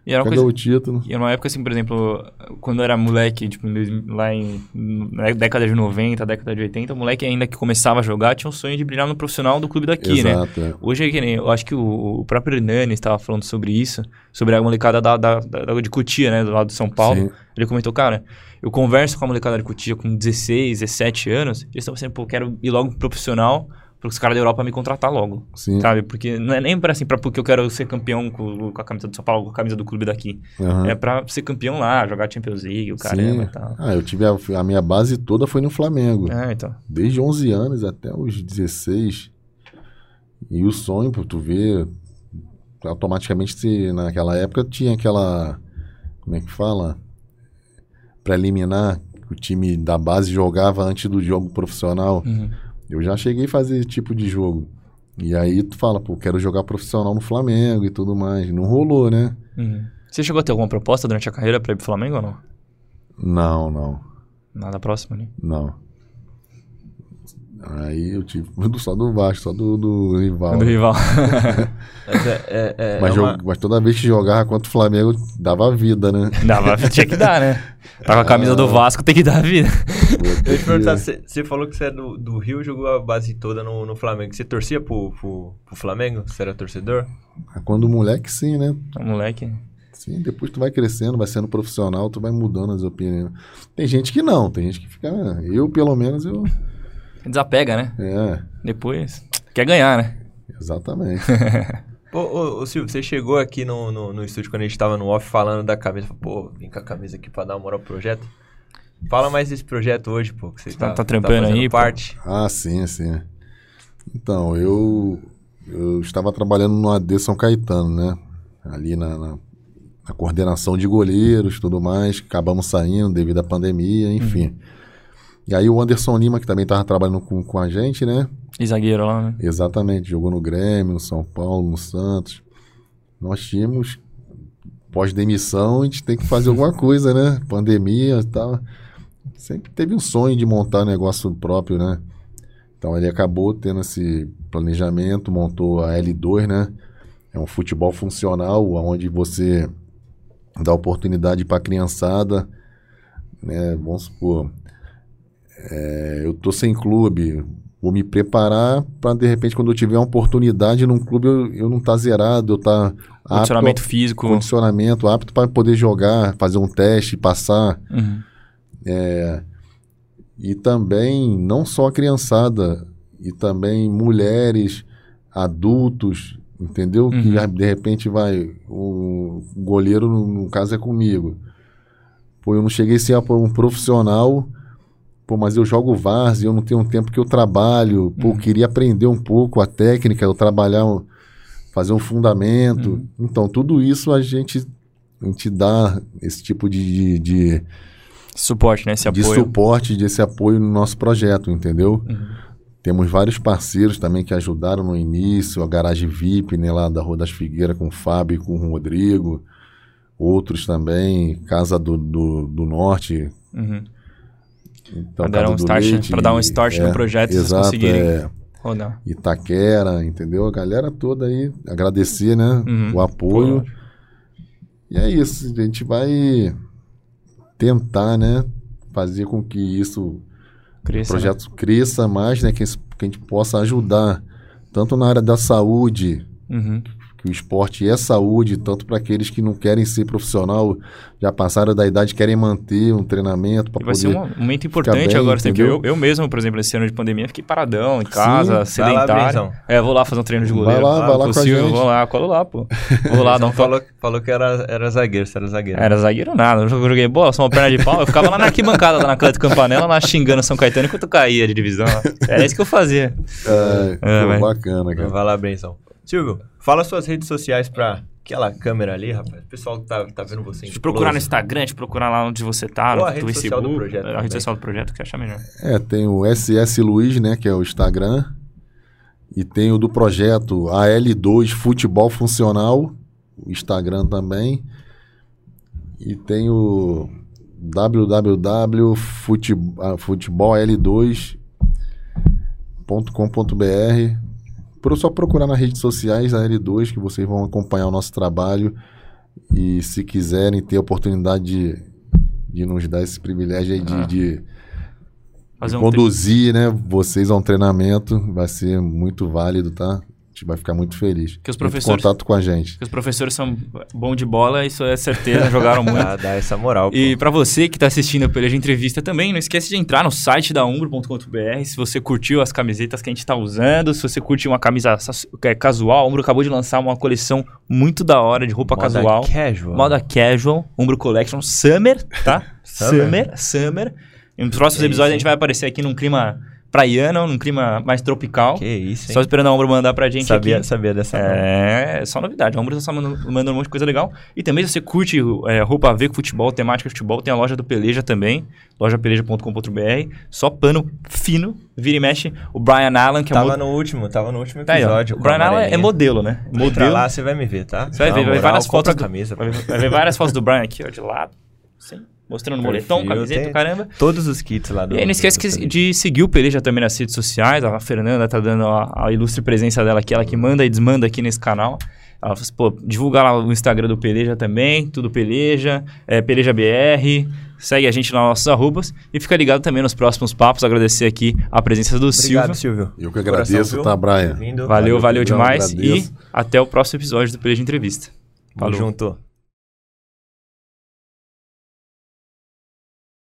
E era uma Cadê coisa... o título? E era uma época, assim, por exemplo, quando eu era moleque, tipo, lá em na década de 90, década de 80, o moleque ainda que começava a jogar tinha um sonho de brilhar no profissional do clube daqui, né? Exato, é. Hoje é que nem, eu acho que o, próprio Hernani estava falando sobre isso, sobre a molecada da, da, da- de Cutia, né, do lado de São Paulo. Sim. Ele comentou, cara, eu converso com a molecada de Cutia com 16, 17 anos, eles estão pensando, pô, quero ir logo pro profissional, os caras da Europa me contratar logo, Sim. sabe? Porque não é nem para assim, pra, porque eu quero ser campeão com, com a camisa do São Paulo, com a camisa do clube daqui. Aham. É pra ser campeão lá, jogar Champions League, o caramba e tal. Ah, eu tive a, a minha base toda foi no Flamengo. É, então. Desde 11 anos até os 16. E o sonho, pra tu ver, automaticamente se naquela época tinha aquela. Como é que fala? Preliminar, que o time da base jogava antes do jogo profissional. Uhum. Eu já cheguei a fazer esse tipo de jogo. E aí tu fala, pô, quero jogar profissional no Flamengo e tudo mais. Não rolou, né? Uhum. Você chegou a ter alguma proposta durante a carreira pra ir pro Flamengo ou não? Não, não. Nada próximo, né? Não. Aí eu tive só do Vasco, só do, do rival. Do rival. Mas, é, é- é- Mas, é uma- jo- mas toda vez que jogava contra o Flamengo, dava vida, né? Dava, tinha que dar, né? Tá com a camisa do Vasco, tem que dar a vida. Eu ia te perguntar, você falou que você é do, do Rio jogou a base toda no, no Flamengo. Você torcia pro, pro, pro Flamengo? Você era torcedor? Quando o moleque, sim, né? O moleque. Sim, depois tu vai crescendo, vai sendo profissional, tu vai mudando as opiniões. Tem gente que não, tem gente que fica. Eu, pelo menos, eu. Desapega, né? É, Depois. Quer ganhar, né? exatamente. Pô, ô, ô, Silvio, você chegou aqui no, no, no estúdio quando a gente tava no off falando da camisa. Pô, vim com a camisa aqui pra dar uma moral pro projeto. Fala mais desse projeto hoje, pô, que você Tá- tá, tá trampando fazendo aí, pô? parte. Ah, sim, sim. Então, eu, eu estava trabalhando no AD São Caetano, né? Ali na, na, na coordenação de goleiros e tudo mais. Acabamos saindo devido à pandemia, enfim. E aí o Anderson Lima, que também estava trabalhando com, com a gente, né? E zagueiro lá, né? Exatamente, jogou no Grêmio, no São Paulo, no Santos. Nós tínhamos, pós-demissão, a gente tem que fazer alguma coisa, né? Pandemia e tal. Sempre teve um sonho de montar um negócio próprio, né? Então ele acabou tendo esse planejamento, montou a L2, né? É um futebol funcional, onde você dá oportunidade para a criançada, né? Vamos supor, é, eu tô sem clube, vou me preparar para de repente quando eu tiver uma oportunidade num clube eu, eu não tá zerado, eu tá apto, Condicionamento físico. condicionamento apto para poder jogar, fazer um teste, passar Uhum. e também não só a criançada e também mulheres, adultos, entendeu? Que Uhum. de repente vai o goleiro no, no caso é comigo. Pô, eu não cheguei a ser um profissional, pô, mas eu jogo várzea, eu não tenho um tempo que eu trabalho, pô, eu queria aprender um pouco a técnica, eu trabalhar, fazer um fundamento. Então, tudo isso a gente a gente dá esse tipo de- de- de Suporte, né? Esse de apoio. suporte, desse apoio no nosso projeto, entendeu? Uhum. Temos vários parceiros também que ajudaram no início, a Garagem VIP, né, lá da Rua das Figueiras, com o Fábio e com o Rodrigo. Outros também, Casa do, do, do Norte. Uhum. Então, Pra dar um start- Leite, dar um start no é, projeto e vocês exato, conseguirem. É, Rodar. Itaquera, entendeu? A galera toda aí, agradecer, né, Uhum. o apoio. Pô, E é isso, a gente vai tentar, né, fazer com que isso o cresça, né? projeto cresça mais, né? Que, que a gente possa ajudar tanto na área da saúde, Uhum. Que o esporte é saúde, tanto para aqueles que não querem ser profissional, já passaram da idade, querem manter um treinamento para E vai poder... ser um momento importante bem, agora. Tem que, eu, entendeu? eu mesmo, por exemplo, esse ano de pandemia, fiquei paradão em casa, Vai lá, sedentário. Brenzão. é, vou lá fazer um treino de Vai goleiro. lá, vai lá com gente. Vou lá, colo lá, pô. Vou lá, um Não falou, falou que era, era zagueiro, você era zagueiro. Era zagueiro nada, eu joguei bola, só uma perna de pau. Eu ficava lá na arquibancada, lá na Atlético Campanella, lá xingando São Caetano enquanto caía de divisão. Era isso que eu fazia. É, É, vai. bacana, cara. Vai lá, Brenzão. Silvio, fala suas redes sociais pra aquela câmera ali, rapaz. O pessoal tá, tá vendo você Te procurar no close. Instagram, te procurar lá onde você tá, Ou no a rede Facebook. social do projeto a também. rede social do projeto, que acha melhor. É, tem o SS Luiz, né, que é o Instagram, e tem o do projeto AL2 Futebol Funcional, o Instagram também, e tem o www.futebol2.com.br. Pro só procurar nas redes sociais a L2 que vocês vão acompanhar o nosso trabalho e se quiserem ter a oportunidade de, de nos dar esse privilégio aí de- Ah. de Fazer um conduzir, né, vocês a um treinamento vai ser muito válido, tá? A gente vai ficar muito feliz. Que os em professores- contato com a gente. Porque os professores são bom de bola, isso é certeza, jogaram muito. Dá, dá essa moral, E pô. pra você que tá assistindo a Peleja Entrevista também, não esquece de entrar no site da umbro.com.br se você curtiu as camisetas que a gente tá usando, se você curtiu uma camisa sa- é, casual, a Umbro acabou de lançar uma coleção muito da hora de roupa Moda casual. casual. Moda casual, Umbro Collection Summer, tá? Summer. Summer, Summer. E nos próximos Que episódios a gente vai aparecer aqui num clima praiano, num clima mais tropical. Que isso, hein? Só esperando a Umbro mandar pra gente sabia, aqui. sabia dessa. É, só novidade. A Umbro tá só mandando, mandando um monte de coisa legal. E também, se você curte é, roupa a ver com futebol, temática de futebol, tem a loja do Peleja também, lojapeleja.com.br. Só pano fino, vira e mexe. O Brian Allen, que é Tava no último, tava no último Tá aí, episódio. O Brian Allen é modelo, né? Entra Modelo. lá, você vai me ver, tá? Você vai ver, vai ver várias fotos. a do- camisa. vai, ver, vai ver várias fotos do Brian aqui, ó, de lado. Sim. Mostrando o moletom, Perfil, camiseta, caramba. Todos os kits lá do... E aí não esquece que- de seguir o Peleja também nas redes sociais. A Fernanda tá dando a, a ilustre presença dela aqui, ela que manda e desmanda aqui nesse canal. Ela fala assim, pô, divulga lá o Instagram do Peleja também, tudo Peleja, é, Peleja BR. Segue a gente nas nossas arrobas e fica ligado também nos próximos papos. Agradecer aqui a presença do Obrigado, Silvio. Silvio. Eu que Coração, agradeço, viu? tá, Brian? Valeu, valeu Valeu, demais. E até o próximo episódio do Peleja Entrevista. Tamo Falou. junto.